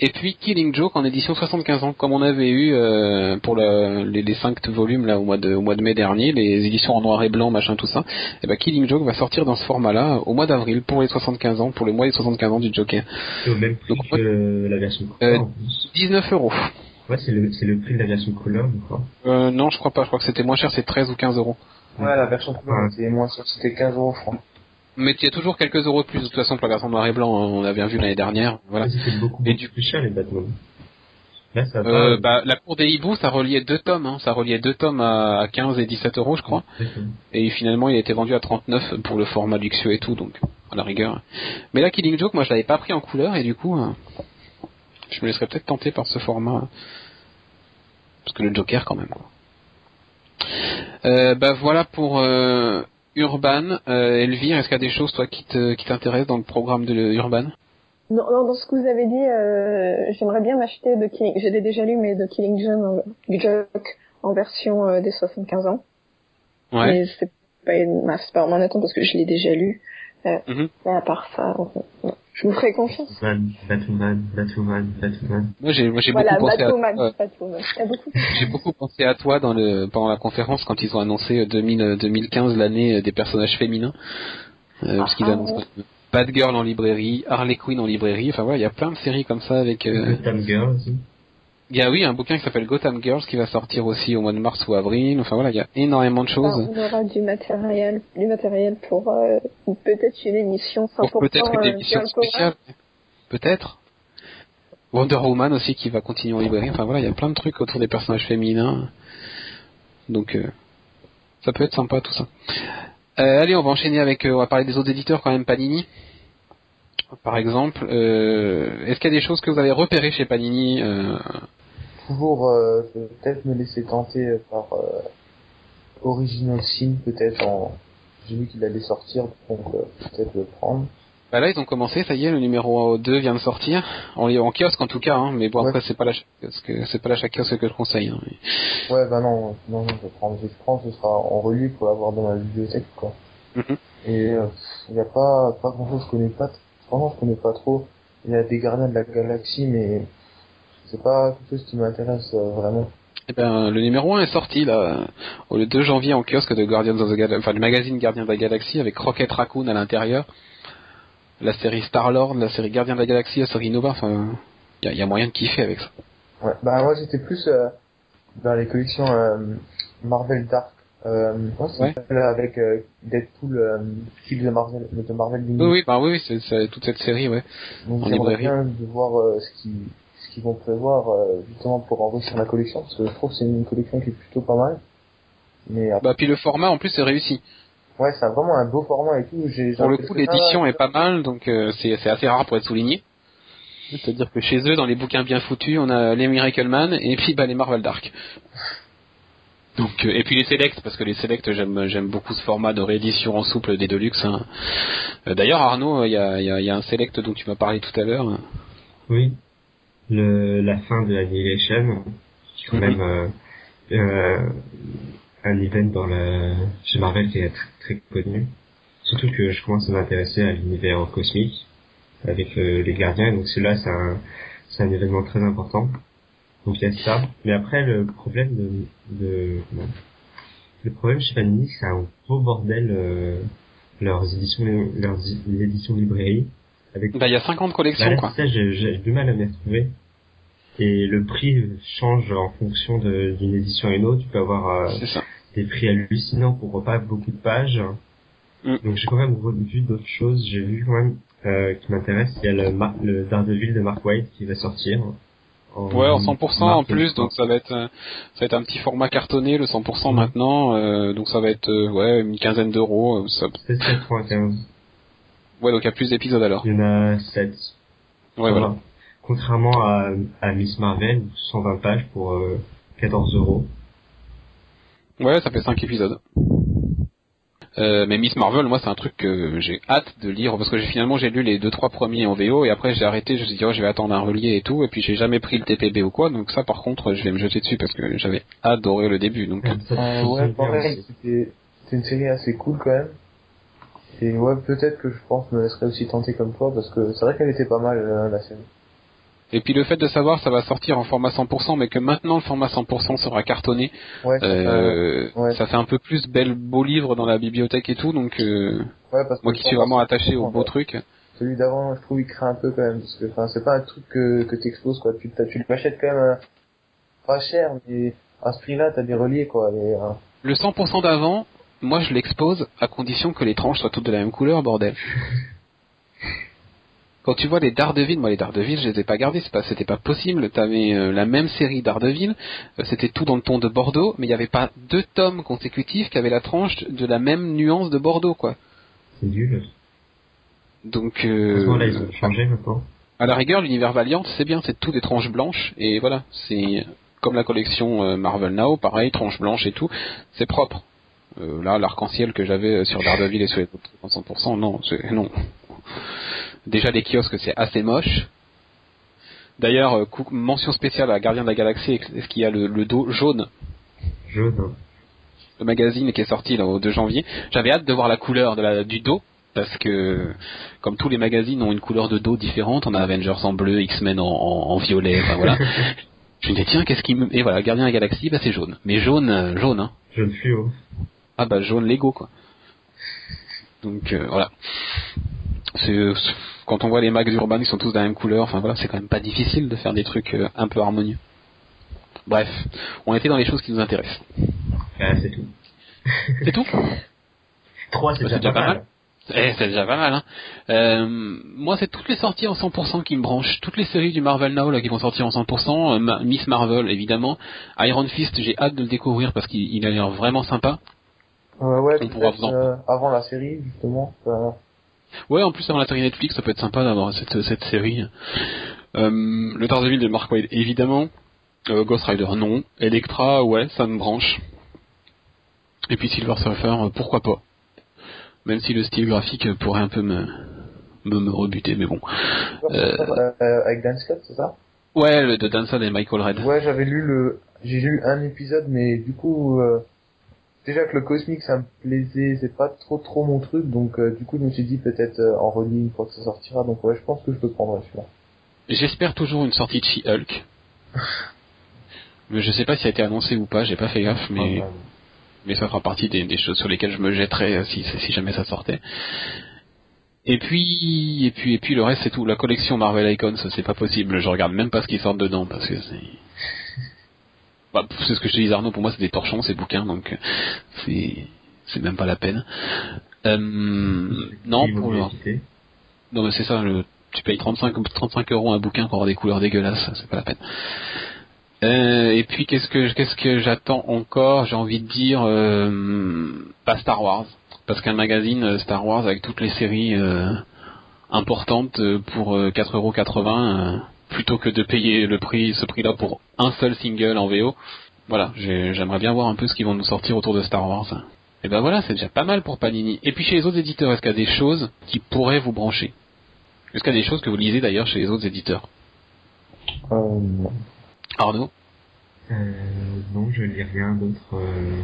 Et puis Killing Joke en édition 75 ans, comme on avait eu euh, pour le- les, les 5 volumes là au mois de au mois de mai dernier, les éditions en noir et blanc, machin tout ça. Et ben Killing Joke va sortir dans ce format-là au mois d'avril pour les 75 ans, pour le mois des 75 ans du Joker. C'est au même prix Donc, que la version Euh, couleur. en plus. 19 euros. Ouais, c'est le c'est le prix de la version couleur, je crois. Euh, non, je crois pas. Je crois que c'était moins cher, c'est 13 ou 15 euros. Ouais, la version couleur Ouais. était moins sûre, c'était 15 euros, je crois. Mais il y a toujours quelques euros de plus. De toute façon, pour la version noir et blanc, on a bien vu l'année dernière. Voilà. Ouais, C'était beaucoup, Et du- plus cher les Batman. Là, ça va. Euh, bah, la cour des hiboux, ça reliait deux tomes. Hein. Ça reliait deux tomes à, à 15 et 17 euros, je crois. Et finalement, il a été vendu à 39 pour le format luxueux et tout, donc à la rigueur. Mais là, Killing Joke, moi, je l'avais pas pris en couleur et du coup, euh, je me laisserais peut-être tenter par ce format, parce que le Joker, quand même. Quoi. Euh, bah voilà pour euh, Urban. Euh, Elvire, est-ce qu'il y a des choses toi qui te qui t'intéressent dans le programme de Urban Non, non, dans ce que vous avez dit, euh, j'aimerais bien m'acheter de Killing. Je l'ai déjà lu, mais de Killing Joke, en version euh, des 75 ans. Ouais. Mais c'est pas une masse, pas en attente parce que je l'ai déjà lu. Euh. Mais à part ça, euh, je vous ferai confiance. Batman, Batman, Batman, Batman. Moi, j'ai moi, j'ai Voilà, beaucoup pensé à Batwoman, toi. Batwoman. Il y a beaucoup. J'ai beaucoup pensé à toi dans le pendant la conférence quand ils ont annoncé euh, 2000, euh, 2015 l'année euh, des personnages féminins. Euh, parce qu'ils Ah, annoncent ouais. euh, Batgirl en librairie, Harley Quinn en librairie. Enfin voilà, il y a plein de séries comme ça avec. euh, Gotham Girl aussi. Il y a oui un bouquin qui s'appelle Gotham Girls qui va sortir aussi au mois de mars ou avril. Enfin voilà, il y a énormément de choses. on aura du matériel, du matériel pour euh, peut-être une émission 100% Pour peut-être une euh, émission Power. spéciale. Peut-être. Wonder Woman aussi qui va continuer en librairie. Enfin voilà, il y a plein de trucs autour des personnages féminins. Donc euh, ça peut être sympa tout ça. Euh, allez, on va enchaîner avec, on va parler des autres éditeurs quand même, Panini. Par exemple, euh, est-ce qu'il y a des choses que vous avez repérées chez Panini euh, Toujours, euh, peut-être me laisser tenter euh, par euh, Original Sin, peut-être en... J'ai vu qu'il allait sortir, donc euh, peut-être le prendre. bah là, ils ont commencé, ça y est, le numéro 2 vient de sortir, en, en kiosque en tout cas, hein, mais bon Ouais. après c'est pas l'achat c'est pas l'achat kiosque que je conseille. hein, mais- Ouais, bah non, non, je vais prendre, je vais prendre, ce sera en relié pour l'avoir dans ma bibliothèque, quoi. Mhm. Et il n'y a pas, pas grand chose, je connais pas, franchement, je connais pas trop. Il y a des gardiens de la galaxie, mais c'est pas quelque chose qui m'intéresse euh, vraiment. Eh ben, le numéro 1 est sorti là, au le 2 janvier en kiosque de Guardians of the Galaxy, enfin le magazine Gardien de la Galaxie avec Rocket Raccoon à l'intérieur, la série Star Lord, la série Gardien de la Galaxie, la série Nova, enfin, il y a, y a moyen de kiffer avec ça. Ouais, bah moi j'étais plus euh, dans les collections euh, Marvel Dark. Euh, Ouais. avec euh, Deadpool, euh, Kill de Marvel, de Marvel. Oui, oui, bah oui, c'est, toute cette série, ouais. Donc en librairie. bien de voir euh, ce ce qu'ils vont prévoir euh, justement pour enrichir la collection parce que je trouve que c'est une collection qui est plutôt pas mal. Mais après, Bah puis le format en plus est réussi. ouais, c'est vraiment un beau format et tout. J'ai Pour le coup, l'édition est pas mal, donc euh, c'est, c'est assez rare pour être souligné. C'est-à-dire que chez eux, dans les bouquins bien foutus, on a les Miracle Man et puis bah, les Marvel Dark. Donc, euh, et puis les Select, parce que les Select, j'aime, j'aime beaucoup ce format de réédition en souple des Deluxe. hein. Euh, D'ailleurs, Arnaud, il y a, il y, a, il y a un Select dont tu m'as parlé tout à l'heure. Oui. Le, la fin de Annihilation, qui est quand même euh, euh, un event dans la, chez Marvel qui est très, très connu. Surtout que je commence à m'intéresser à l'univers cosmique avec euh, les gardiens, donc celui-là c'est un, c'est un événement très important. Donc il y a ça. Mais après le problème de, de le problème chez Panini c'est un gros bordel euh, leurs éditions, leurs éditions librairie. Avec... Bah, il y a 50 collections, Bah, quoi. c'est ça, j'ai du mal à m'y retrouver. Et le prix change en fonction d'une édition à une autre. Tu peux avoir euh, C'est des prix hallucinants pour pas beaucoup de pages. Mm. Donc j'ai quand même vu d'autres choses. J'ai vu quand même euh, qui m'intéresse. Il y a le, Mar- le Daredevil de Mark White qui va sortir. En Ouais, en 100% en plus, 2023. donc ça va être, euh, ça va être un petit format cartonné, le 100% Mhm. maintenant, euh, donc ça va être, ouais, une quinzaine d'euros, ça, 16,95. Ouais, donc il y a plus d'épisodes alors. Il y en a 7. Ouais, voilà. Contrairement à, à Miss Marvel, 120 pages pour euh, 14 euros. Ouais, ça fait 5 épisodes. Euh, mais Miss Marvel, moi, c'est un truc que j'ai hâte de lire parce que j'ai finalement j'ai lu les deux trois premiers en VO et après j'ai arrêté. Je me suis dit oh, je vais attendre un relié et tout et puis j'ai jamais pris le TPB ou quoi. Donc ça, par contre, je vais me jeter dessus parce que j'avais adoré le début. Donc Euh, ouais, c'était une série assez cool quand même. Et ouais, peut-être que je pense me laisserai aussi tenter comme toi parce que c'est vrai qu'elle était pas mal euh, la série. et puis le fait de savoir ça va sortir en format 100% mais que maintenant le format 100% sera cartonné, Ouais, euh, ouais. ça fait un peu plus bel beau livre dans la bibliothèque et tout. Donc euh, ouais, parce que moi qui suis vraiment attaché au 100%, beau truc. Celui d'avant, je trouve, il craint un peu quand même, parce que, enfin, c'est pas un truc que, que t'exposes, quoi. Tu, tu l'achètes quand même, pas cher, mais à ce prix-là, t'as des reliés, quoi. Et, Le 100% d'avant, moi je l'expose à condition que les tranches soient toutes de la même couleur, bordel. Quand tu vois les Daredevil, moi les Daredevil, je les ai pas gardés, c'est pas, c'était pas possible. T'avais euh, la même série Daredevil, euh, c'était tout dans le ton de Bordeaux, mais il n'y avait pas deux tomes consécutifs qui avaient la tranche de la même nuance de Bordeaux, quoi. C'est nul. Donc, Heureusement, là, ils euh, ont changé maintenant. à la rigueur, l'univers Valiant, c'est bien, c'est tout des tranches blanches, et voilà, c'est comme la collection euh, Marvel Now, pareil, tranches blanches et tout, c'est propre. Euh, là, l'arc-en-ciel que j'avais sur Daredevil et sur les autres en 100%, non, non. Déjà, les kiosques, c'est assez moche. D'ailleurs, euh, mention spéciale à Gardien de la Galaxie, est-ce qu'il y a le, le dos jaune, Jaune. le magazine qui est sorti là, au 2 janvier. J'avais hâte de voir la couleur de la, du dos, parce que comme tous les magazines ont une couleur de dos différente, on a Avengers en bleu, X-Men en, en- en violet, enfin voilà. (laughs) Je me dis tiens, qu'est-ce qui me... Et voilà, Gardien de la Galaxie, bah c'est jaune. Mais jaune, euh, jaune, hein. Jaune fluo. Ah bah jaune Lego quoi. Donc euh, voilà. C'est c'est- quand on voit les mags urbains, ils sont tous de la même couleur. Enfin voilà, c'est quand même pas difficile de faire des trucs euh, un peu harmonieux. Bref, on était dans les choses qui nous intéressent. Ah, c'est tout. (laughs) C'est tout? 3, c'est Bah, déjà pas mal. Eh, c'est déjà pas mal. Hein. Euh, moi, c'est toutes les sorties en 100% qui me branchent. Toutes les séries du Marvel Now là qui vont sortir en 100%. euh, Ma- Miss Marvel, évidemment. Iron Fist, j'ai hâte de le découvrir parce qu'il il a l'air vraiment sympa. Ouais, ouais, On pourra peut-être, vous en- euh, avant la série, justement. euh, Ouais, en plus avant la série Netflix, ça peut être sympa d'avoir cette, cette série. Euh, le Daredevil de Mark Waid, évidemment. Euh, Ghost Rider, non. Electra, ouais, ça me branche. Et puis Silver Surfer, euh, pourquoi pas. Même si le style graphique euh, pourrait un peu me, me, me rebuter, mais bon. Euh, euh, avec Dan Scott, c'est ça? Ouais, le de Danson et Michael Red. Ouais, j'avais lu le, j'ai lu un épisode, mais du coup, euh, déjà que le cosmique, ça me plaisait, c'est pas trop trop mon truc, donc euh, du coup, je me suis dit peut-être euh, en relié une fois que ça sortira, donc ouais, je pense que je peux prendre celui-là. J'espère toujours une sortie de She-Hulk. mais je sais pas si ça a été annoncé ou pas, j'ai pas fait gaffe, mais... Ouais, mais ça fera partie des, des choses sur lesquelles je me jetterais euh, si, si jamais ça sortait. Et puis, et puis, et puis le reste c'est tout. La collection Marvel Icons, c'est pas possible. Je regarde même pas ce qui sort dedans parce que c'est. Bah, c'est ce que je te dis Arnaud. Pour moi, c'est des torchons ces bouquins, donc euh, c'est c'est même pas la peine. Euh, non, pour le... non mais c'est ça. Le... Tu payes 35 35 euros un bouquin pour avoir des couleurs dégueulasses, c'est pas la peine. Euh, et puis qu'est-ce que qu'est-ce que j'attends encore? J'ai envie de dire euh, pas Star Wars, parce qu'un magazine Star Wars avec toutes les séries importantes pour euh, 4,80€, euh, plutôt que de payer le prix ce prix-là pour un seul single en VO. Voilà, j'ai- j'aimerais bien voir un peu ce qu'ils vont nous sortir autour de Star Wars. Et ben voilà, c'est déjà pas mal pour Panini. Et puis chez les autres éditeurs, est-ce qu'il y a des choses qui pourraient vous brancher? Est-ce qu'il y a des choses que vous lisez d'ailleurs chez les autres éditeurs? Euh, non. Arnaud? Euh, non, je lis rien d'autre. Euh...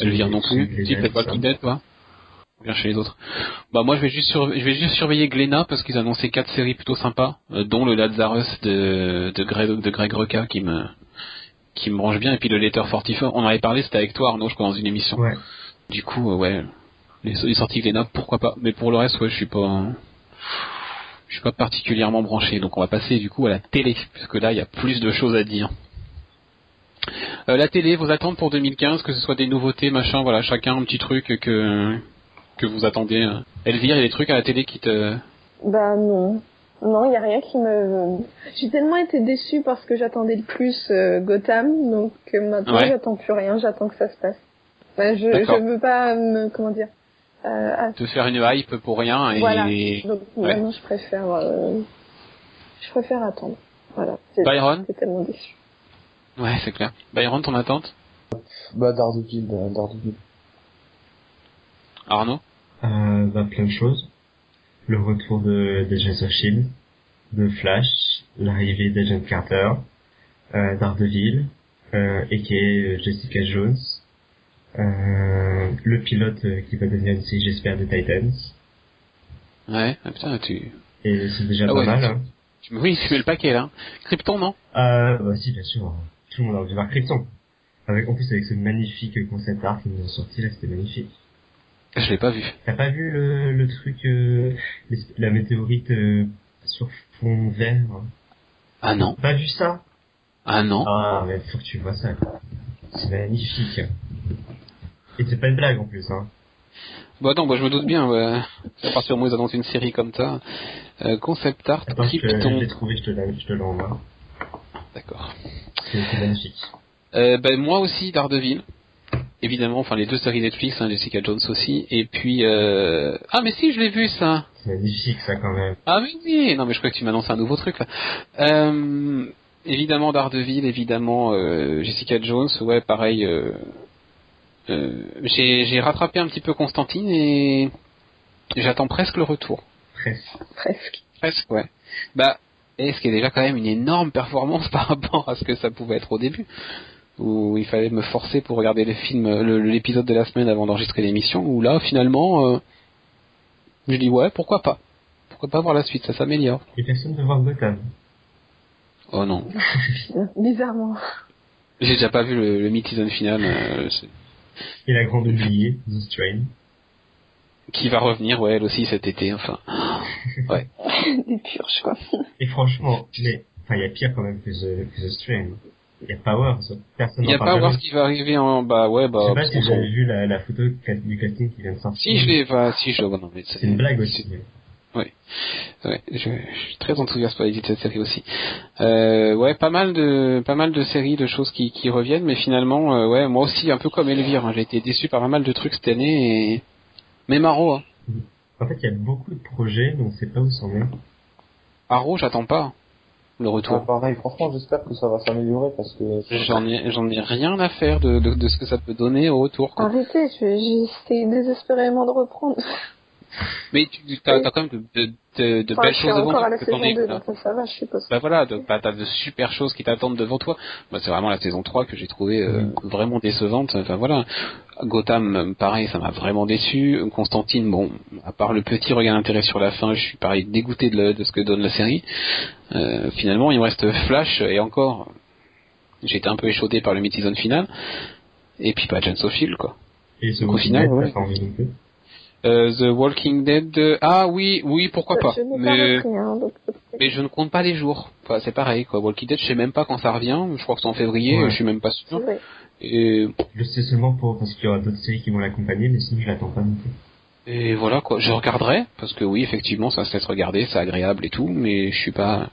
Elvire non plus. Tu fais pas toi? Bien chez les autres. Bah moi je vais juste sur- je vais juste surveiller Glénat parce qu'ils annonçaient quatre séries plutôt sympas, euh, dont le Lazarus de de Greg, de Greg Rucka qui me qui me branche bien et puis le Letter 44. On en avait parlé, c'était avec toi Arnaud, je crois dans une émission. Ouais. Du coup euh, ouais, les, les sorties Glénat, pourquoi pas. Mais pour le reste, ouais, je suis pas, je suis pas particulièrement branché. Donc on va passer du coup à la télé, puisque là il y a plus de choses à dire. Euh, la télé, vos attentes pour 2015, que ce soit des nouveautés, machin, voilà, chacun un petit truc que que vous attendez. euh. Elvire, il y a des trucs à la télé qui te, Bah non. Non, il y a rien qui me... J'ai tellement été déçue parce que j'attendais le plus euh, Gotham, donc euh, maintenant Ouais. j'attends plus rien, j'attends que ça se passe. Bah, je, je veux pas me... Comment dire euh, te faire une hype pour rien et Voilà. Donc Ouais. maintenant je préfère... euh, Je préfère attendre. Voilà. C'est- Byron J'étais tellement déçue. Ouais, c'est clair. Byron, ton attente? Bah, Daredevil, Daredevil. Arnaud Euh, bah, plein de choses. Le retour de d'Agents of Shield, de Flash, l'arrivée d'Agent Carter, euh, Daredevil, euh, et qui est Jessica Jones, euh, le pilote euh, qui va devenir une série, j'espère, de Titans. Ouais, ah, putain, tu... Et c'est déjà Ah pas mal. Hein. tu... Oui, tu mets le paquet là. Krypton, non? Euh, bah si, bien sûr. Tout le monde a envie de voir Krypton. Avec, en plus, avec ce magnifique concept art qu'ils nous ont sorti, là, c'était magnifique. Je l'ai pas vu. T'as pas vu le, le truc, euh, la météorite euh, sur fond vert hein? Ah non Pas vu ça? Ah non Ah, mais faut que tu vois ça. C'est magnifique. Et c'est pas une blague en plus, hein. Bah non, bah je me doute bien, ouais. à partir du moment où ils annoncent une série comme ça. Euh, concept art, Attends, je Krypton. l'ai trouvé, je te l'envoie. D'accord. C'est magnifique. Ben moi aussi Daredevil. Évidemment, enfin les deux séries Netflix, hein, Jessica Jones aussi. Et puis euh... ah mais si je l'ai vu ça. C'est magnifique ça quand même. Ah oui oui. Non mais je crois que tu m'annonces un nouveau truc là. Euh... Évidemment Daredevil, évidemment euh, Jessica Jones. Ouais pareil. Euh... euh, J'ai j'ai rattrapé un petit peu Constantine et j'attends presque le retour. Presque. Presque. Presque ouais. Bah et ce qui est déjà quand même une énorme performance (laughs) par rapport à ce que ça pouvait être au début? Où il fallait me forcer pour regarder le film, le- l'épisode de la semaine avant d'enregistrer l'émission, où là finalement, euh, je dis ouais, pourquoi pas Pourquoi pas voir la suite, ça s'améliore. Et personne ne voir Gotham. Oh non, (laughs) Bizarrement. j'ai déjà pas vu le, le mid-season final, euh, Et la grande oubliée, The Strain. qui va revenir, ouais, elle aussi cet été, enfin. (laughs) Ouais. (laughs) Des purges, quoi. Et franchement, mais, enfin, il y a pire quand même que The, que The Strain. Il y a Power. Personne Il n'y a n'en pas à parle voir jamais. ce qui va arriver en, bah ouais, bah. Je sais pas si vous s'en- avez vu la, la photo du casting qui vient de sortir. Si je l'ai, bah, si je, non, mais C'est une blague aussi. Ouais, je, je suis très enthousiaste par l'idée de cette série aussi. Euh, ouais, pas mal de pas mal de séries, de choses qui, qui reviennent, mais finalement, euh, ouais, moi aussi, un peu comme Elvire, hein, j'ai été déçu par pas mal de trucs cette année et mais Maro, hein. En fait, il y a beaucoup de projets, on sait pas où c'en est. Arrow, j'attends pas le Ouais, retour. pareil, franchement, j'espère que ça va s'améliorer parce que J'en ai j'en ai rien à faire de, de, de ce que ça peut donner au retour. quoi. Arrêtez, je- j'essaie désespérément de reprendre. (laughs) Mais tu as, quand même de, de, de, de Enfin, belles choses devant encore toi. à la que t'en saison es, 2, là. donc ça, ça va, je suppose. Bah voilà, donc bah, t'as de super choses qui t'attendent devant toi. Bah, c'est vraiment la saison 3 que j'ai trouvé euh, vraiment décevante. Enfin voilà, Gotham, pareil, ça m'a vraiment déçu. Constantine, bon, à part le petit regard d'intérêt sur la fin, je suis pareil dégoûté de, la- de ce que donne la série. Euh, finalement, il me reste Flash et encore, j'ai été un peu échaudé par le mid-season final. Et puis pas John Sophie, quoi. Et ce Donc, au final, ouais. t'as pas envie non plus. Euh, The Walking Dead, euh, ah oui, oui, pourquoi pas. Je n'ai Mais pas repris, hein, donc mais je ne compte pas les jours. Enfin, c'est pareil, quoi. Walking Dead, je sais même pas quand ça revient. Je crois que c'est en février, Ouais. je suis même pas sûr. ouais. Et, Je le sais seulement pour, parce qu'il y aura d'autres séries qui vont l'accompagner, mais sinon je l'attends pas non plus. et voilà, quoi. Je regarderai, parce que oui, effectivement, ça se laisse regarder, c'est agréable et tout, mais je suis pas,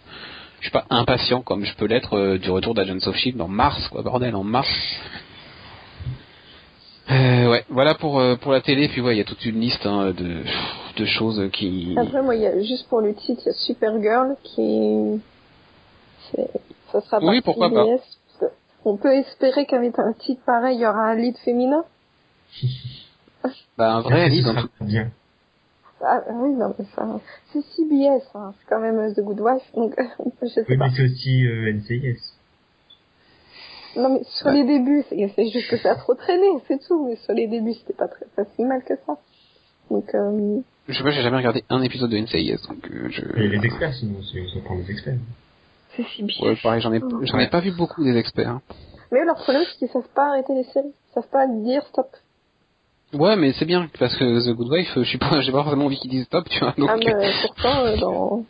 je suis pas impatient comme je peux l'être euh, du retour d'Agents of Shield en mars, quoi, bordel, en mars. Euh, ouais, voilà pour euh, pour la télé. Puis ouais, il y a toute une liste hein, de de choses qui. Après, moi, il y a, juste pour le titre, il y a Supergirl qui... c'est- Ça sera Oui, par pourquoi pas. CBS, parce que on peut espérer qu'avec un titre pareil, il y aura un lead féminin. (laughs) Bah un vrai lead, en bien? ah oui, non, mais ça... C'est CBS, hein. c'est quand même euh, The Good Wife, donc (laughs) je sais Oui, pas. mais c'est aussi euh, NCIS. Non, mais sur les débuts, c'est juste que ça a trop traîné, c'est tout. Mais sur les débuts, c'était pas très pas si mal que ça. Donc, euh, Je sais pas, j'ai jamais regardé un épisode de NCIS, donc euh, je. Et les experts, sinon, c'est- ça prend des experts. c'est si bien. Ouais, pareil, j'en ai j'en ai Ouais. pas vu beaucoup des experts. hein. Mais leur problème, c'est qu'ils savent pas arrêter les séries. Ils savent pas dire stop. Ouais, mais c'est bien, parce que The Good Wife, je suis pas, (laughs) j'ai pas forcément envie qu'ils disent stop, tu vois. Donc... Ah, mais pourtant, euh, dans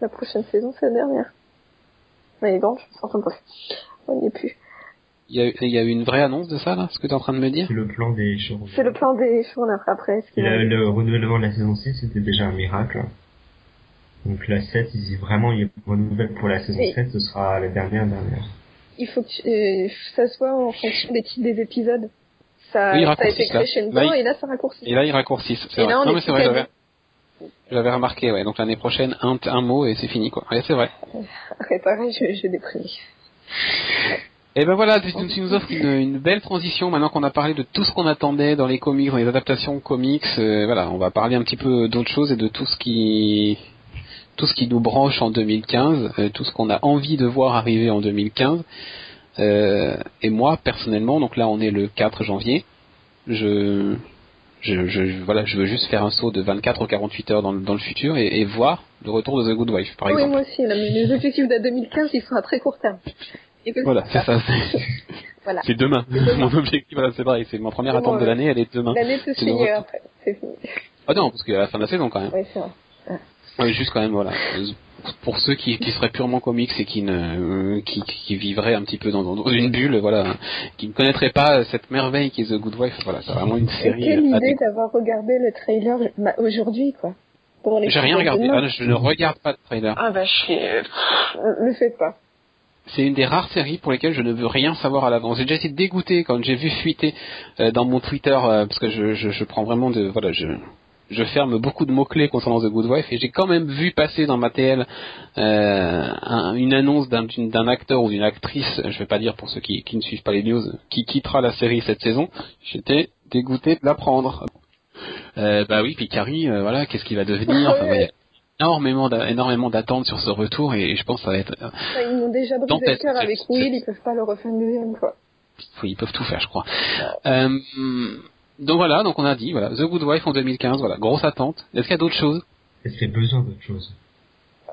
la prochaine saison, c'est la dernière. Mais les grandes, je enfin bref, on n'y est plus. Il y, a, il y a eu une vraie annonce de ça, là, ce que tu es en train de me dire? C'est le plan des showrunners. C'est le plan des showrunners après. ce le, le renouvellement de la saison 6, c'était déjà un miracle. Donc la 7, ils disent vraiment, il y a un renouvelle pour la saison Oui. 7, ce sera la dernière dernière. Il faut que tu- euh, ça soit en fonction des titres des épisodes. Ça, Oui, ça a été crescendo Là, ils- et là, ça raccourcit. Et là, ils raccourcissent, c'est vrai. là, on non, mais c'est vrai, j'avais, j'avais remarqué, ouais. Donc l'année prochaine, un, un mot et c'est fini, quoi. Ouais, c'est vrai. Ouais, pareil, je, je déprime. Et ben voilà, tu, nous offres une, une belle transition maintenant qu'on a parlé de tout ce qu'on attendait dans les comics, dans les adaptations comics. euh, voilà, on va parler un petit peu d'autre chose et de tout ce qui tout ce qui nous branche en 2015, euh, tout ce qu'on a envie de voir arriver en 2015. Euh, et moi personnellement, donc là on est le 4 janvier, je je, voilà, je veux juste faire un saut de 24 ou 48 heures dans, le- dans le futur et, et voir le retour de The Good Wife, par oui, exemple. moi aussi. Là, mais les objectifs de 2015, ils sont à très court terme. Et que Voilà, c'est ça. c'est- (laughs) Voilà. C'est demain. Mon objectif, voilà, c'est vrai. C'est ma première attente de l'année, elle est demain. L'année se retour. après. C'est fini. Ah non, parce qu'à la fin de la saison quand même. Oui, c'est vrai. Ouais, juste quand même, voilà. Euh, Pour ceux qui, qui seraient purement comics et qui ne, euh, qui, qui vivraient un petit peu dans, dans une bulle, voilà, qui ne connaîtraient pas cette merveille qui est The Good Wife, voilà, c'est vraiment une Et série. quelle euh, à idée d'avoir regardé le trailer bah, aujourd'hui, quoi. J'ai rien regardé. Ah, je ne regarde pas de trailer. Ah bah chier. Le faites pas. C'est une des rares séries pour lesquelles je ne veux rien savoir à l'avance. J'ai déjà été dégoûté quand j'ai vu fuiter euh, dans mon Twitter euh, parce que je, je, je prends vraiment de voilà je je ferme beaucoup de mots clés concernant The Good Wife et j'ai quand même vu passer dans ma TL euh, un- une annonce d'un d'un acteur ou d'une actrice, je vais pas dire pour ceux qui, qui ne suivent pas les news, qui quittera la série cette saison. J'étais dégoûté de l'apprendre. Euh, bah oui, puis Carrie, euh, voilà, qu'est-ce qu'il va devenir? Énormément énormément d'attentes sur ce retour et je pense que ça va être euh, Enfin, ils m'ont déjà brisé le cœur avec Will, ils peuvent pas le refaire une deuxième fois. Oui, ils peuvent tout faire, je crois. Euh, donc voilà, donc on a dit, voilà, The Good Wife en 2015, voilà, grosse attente. Est-ce qu'il y a d'autres choses? Est-ce qu'il y a besoin d'autre chose?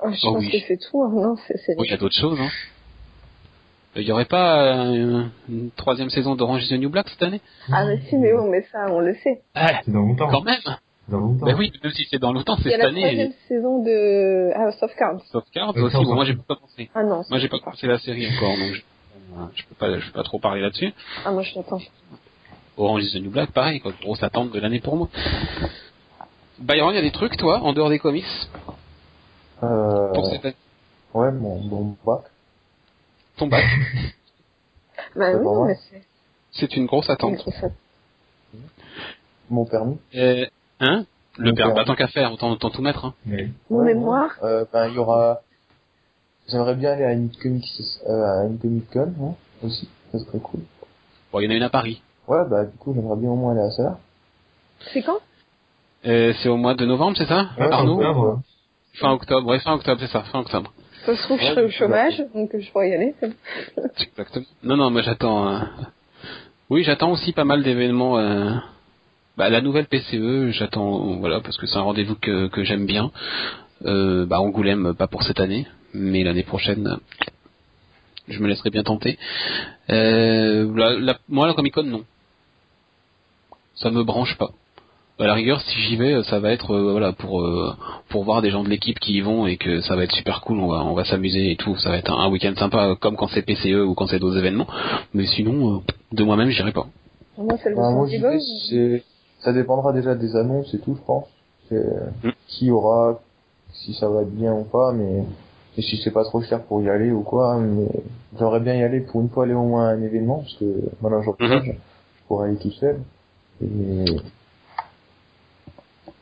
Oh, je Oh pense oui. que c'est tout. hein. Non, c'est Oui, il y a d'autres choses. Hein. Il y aurait pas euh, une troisième saison d'Orange is the New Black cette année? Ah mais si, mais bon, mais ça, on le sait. Ah, C'est dans longtemps. quand même Dans longtemps. Ben oui, même si c'est dans longtemps, Il c'est y a cette la année. troisième saison de House of Cards. Aussi, bon, moi j'ai pas commencé. Ah non, Moi j'ai pas c'est commencé la série encore, donc je, je peux pas, je peux pas trop parler là-dessus. Ah moi je l'attends. Orange is the New Black, pareil, quoi, grosse attente de l'année pour moi. Byron, il y a des trucs, toi, en dehors des comics, Euh, pour cette année ouais, mon, mon bac. Ton bac, (laughs) Bah C'est oui, non, mais c'est... c'est une grosse attente. c'est ça. Mon permis. Euh, hein? Le Mon père, bah tant qu'à faire, autant, autant tout mettre. Hein. Mon Ouais, mémoire? Euh, ben, il y aura... J'aimerais bien aller à une comic, euh, à une comic con, hein, aussi. Ça serait cool. Bon, il y en a une à Paris. Ouais, bah, du coup, j'aimerais bien au moins aller à celle-là. C'est quand? Euh, c'est au mois de novembre, c'est ça? Ouais, Arnaud? octobre. Fin octobre, ouais, fin octobre, c'est ça, fin octobre. Ça se trouve, je serai au chômage, donc je pourrais y aller. Exactement. Non, non, moi j'attends. euh, Oui, j'attends aussi pas mal d'événements. euh, Bah, la nouvelle PCE, j'attends, voilà, parce que c'est un rendez-vous que, que j'aime bien. Euh, bah, Angoulême, pas pour cette année, mais l'année prochaine, je me laisserai bien tenter. Euh, la- la- moi, la Comic Con, non. Ça me branche pas. À la rigueur, si j'y vais, ça va être euh, voilà pour euh, pour voir des gens de l'équipe qui y vont et que ça va être super cool. On va on va s'amuser et tout. Ça va être un, un week-end sympa, comme quand c'est PCE ou quand c'est d'autres événements. Mais sinon, euh, de moi-même, j'irai pas. Moi, c'est le Bah, moi, San j'y Diego. vais, c'est- ça dépendra déjà des annonces et tout, je pense. C'est Mm. qui aura, si ça va être bien ou pas, mais et si c'est pas trop cher pour y aller ou quoi, mais j'aimerais bien y aller pour une fois aller au moins à un événement, parce que maintenant je Mhm. je pourrais aller tout seul. Et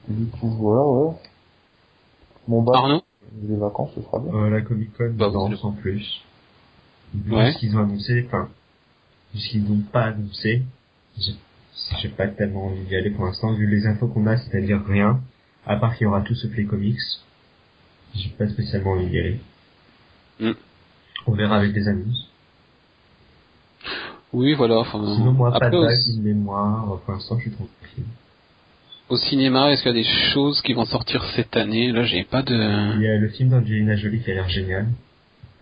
du coup, voilà, ouais. Mon bac, Arnaud les vacances, ce sera bien. Euh, la Comic Con, Bah, vous- sans plus. Vu Ouais. ce qu'ils ont annoncé, enfin, ce qu'ils n'ont pas annoncé, j'ai j'ai pas tellement envie d'y aller pour l'instant, vu les infos qu'on a, c'est-à-dire rien, à part qu'il y aura tout sauf les comics. J'ai pas spécialement envie d'y aller. Mm. On verra avec les annonces. Oui, voilà. Enfin, Sinon, moi, pas après, de ni de mémoire, pour l'instant, je suis tranquille. au cinéma, est-ce qu'il y a des choses qui vont sortir cette année? Là, j'ai pas de. Il y a le film d'Angelina Jolie qui a l'air génial.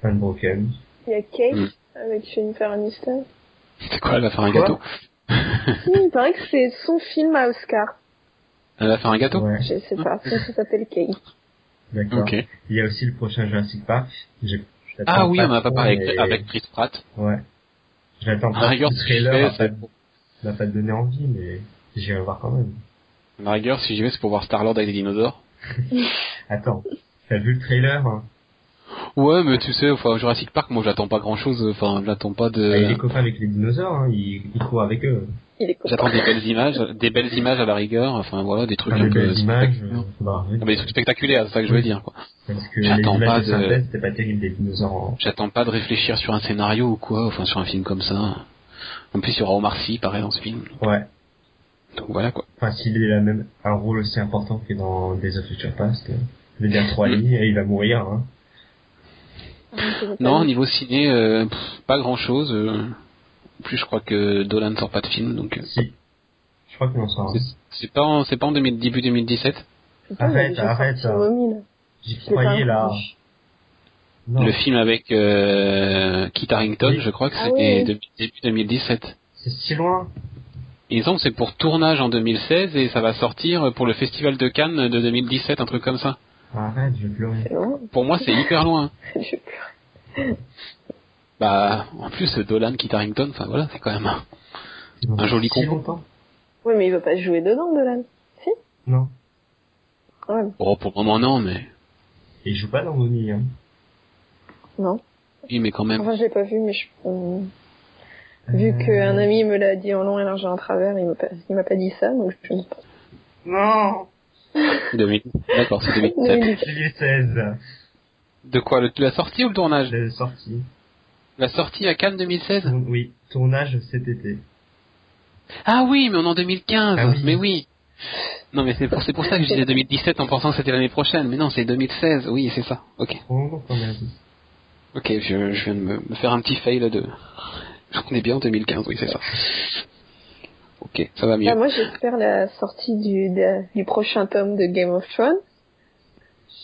Unbroken. Il y a Kate Mm. avec Jennifer Aniston. C'est quoi? Elle va faire un Quoi? gâteau Si, il paraît que c'est son film à Oscar. Elle va faire un gâteau Ouais, Je sais pas, ça, ça s'appelle Kate. d'accord. Il y a aussi le prochain Jurassic Park. Je- j'attends Ah oui, on en a pas parlé avec, avec Chris Pratt. Ouais. J'attends pas. rigueur, le trailer vais, m'a pas, pas donné envie, mais j'irai voir quand même. la rigueur, si j'y vais, c'est pour voir Star-Lord avec des dinosaures. (laughs) Attends. T'as vu le trailer hein? Ouais, mais tu sais, enfin, Jurassic Park, moi, j'attends pas grand-chose. Enfin, j'attends pas Ah, Il est de... copain avec les dinosaures, hein. il, il court avec eux. Il. J'attends des belles images, des belles images à la rigueur. Enfin, voilà, des trucs Enfin, des peu belles images. spectaculaires. euh, bah, oui. Non, mais des trucs spectaculaires, c'est ça que je veux dire, quoi. Parce que les J'attends pas de de- synthèse, c'était pas terrible des dinosaures en... J'attends pas de réfléchir sur un scénario ou quoi, enfin, sur un film comme ça. En plus, il y aura Omar Sy, pareil, dans ce film. Ouais. Donc voilà, quoi. Enfin, s'il est la même, un rôle aussi important que dans Days of Future Past, euh, je veux dire trois lignes et il va mourir, hein. Non, au niveau ciné, euh, pff, pas grand-chose. euh. En plus, je crois que Dolan sort pas de film, donc... euh, Si. Je crois qu'on en sort. c'est- C'est pas en, c'est pas en 2000 début 2017 Putain, il a Arrête, arrête. Mommy, là. J'y croyais, là. Non. Le film avec euh, Kit Harington, Oui. je crois que Ah c'était oui. début 2017. C'est si loin. Ils ont c'est pour tournage en 2016 et ça va sortir pour le festival de Cannes de 2017, un truc comme ça. Arrête, je vais pleurer. Pour moi, c'est hyper loin. (laughs) Je pleure. Bah, en plus, Dolan, Kit Harington, enfin voilà, c'est quand même un... Un joli si combo. Ouais, mais il va pas jouer dedans, Dolan. Si Non. Ouais, Oh, pour le moment, non, mais... Et il joue pas dans Bonnie, hein. non. Oui, mais quand même. Enfin, je l'ai pas vu, mais je... euh, Vu Euh, qu'un ami me l'a dit en long et large et en travers, il m'a pas, il m'a pas dit ça, donc je ne sais pas. Non 2000. D'accord, c'est 2017. 2017. 2016. De quoi le, La sortie ou le tournage La sortie. La sortie à Cannes 2016 Tourn- Oui, tournage cet été. Ah oui, mais on est en 2015. Ah oui. Mais oui. Non, mais c'est pour, c'est pour ça que je disais 2017 en pensant que c'était l'année prochaine. Mais non, c'est 2016. Oui, c'est ça. Ok. Ok, je, je viens de me, me faire un petit fail de... On est bien en 2015, oui, c'est ça. Ok, ça va mieux. Ah, moi, j'espère la sortie du, de- du prochain tome de Game of Thrones.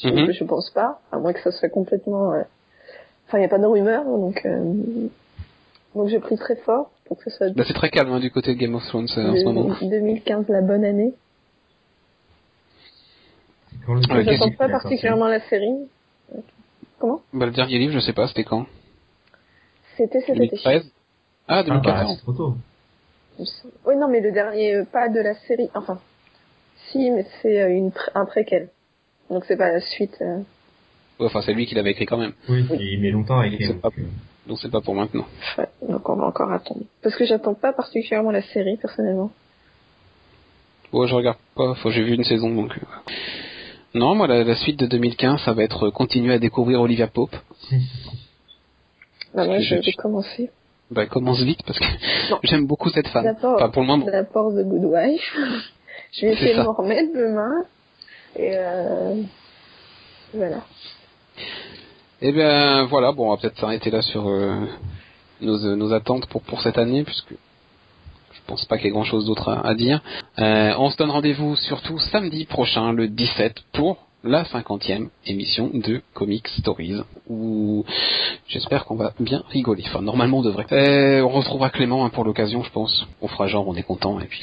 Je, Mhm. je pense pas, à moins que ça soit complètement... euh, Enfin, il n'y a pas de rumeur, donc... euh, Donc, je prie très fort pour que ce soit Bah, c'est très calme hein, du côté de Game of Thrones euh, en ce moment. 2015 la bonne année. Quand dernier J'attends film pas particulièrement la série. Comment? Bah, le dernier livre, je sais pas, c'était quand? C'était cet été. 2013 Ah, Ah bah, 2014. c'est trop tôt. Oui, non, mais le dernier, euh, pas de la série. Enfin, si, mais c'est euh, une un préquel. Donc c'est pas la suite. euh. Ouais, enfin, c'est lui qui l'avait écrit quand même. Oui, et il met longtemps à écrire. Donc, euh, Donc c'est pas pour maintenant. Ouais, donc on va encore attendre. Parce que j'attends pas particulièrement la série, personnellement. Ouais, je regarde pas. Faut j'ai vu une saison donc. Non, moi la, la suite de 2015, ça va être continuer à découvrir Olivia Pope. (laughs) Bah, moi, je- vais commencer. Bah commence vite parce que (laughs) j'aime beaucoup cette femme. D'abord, Enfin pour le moment. de Good Wife. je vais essayer de m'en remettre demain. Et euh... voilà. Eh bien voilà, bon on va peut-être s'arrêter là sur euh, nos, euh, nos attentes pour pour cette année puisque je pense pas qu'il y ait grand chose d'autre à, à dire. Euh, on se donne rendez-vous surtout samedi prochain, le 17, pour la cinquantième émission de Comic Stories, où j'espère qu'on va bien rigoler. Enfin, normalement, on devrait. Euh, on retrouvera Clément hein, pour l'occasion, je pense. On fera genre, on est content, et puis...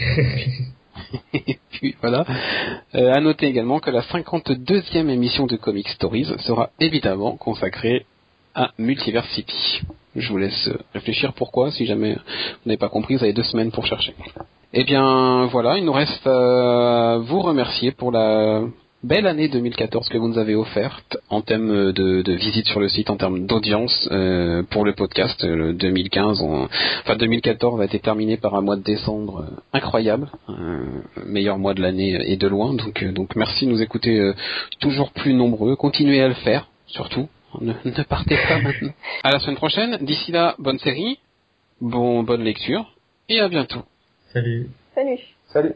(laughs) et puis voilà. Euh, à noter également que la 52e émission de Comic Stories sera évidemment consacrée à Multiversity. Je vous laisse euh, réfléchir pourquoi, si jamais vous n'avez pas compris, vous avez deux semaines pour chercher. Eh bien voilà, il nous reste à vous remercier pour la belle année 2014 que vous nous avez offerte en termes de, de visite sur le site, en termes d'audience euh, pour le podcast. Euh, Le 2015, on- enfin 2014 a été terminé par un mois de décembre euh, incroyable, euh, meilleur mois de l'année et de loin. Donc, euh, donc merci de nous écouter euh, toujours plus nombreux. Continuez à le faire, surtout. Ne, ne partez pas (laughs) maintenant. À la semaine prochaine. D'ici là, bonne série, bon bonne lecture et à bientôt. Salut. Salut. Salut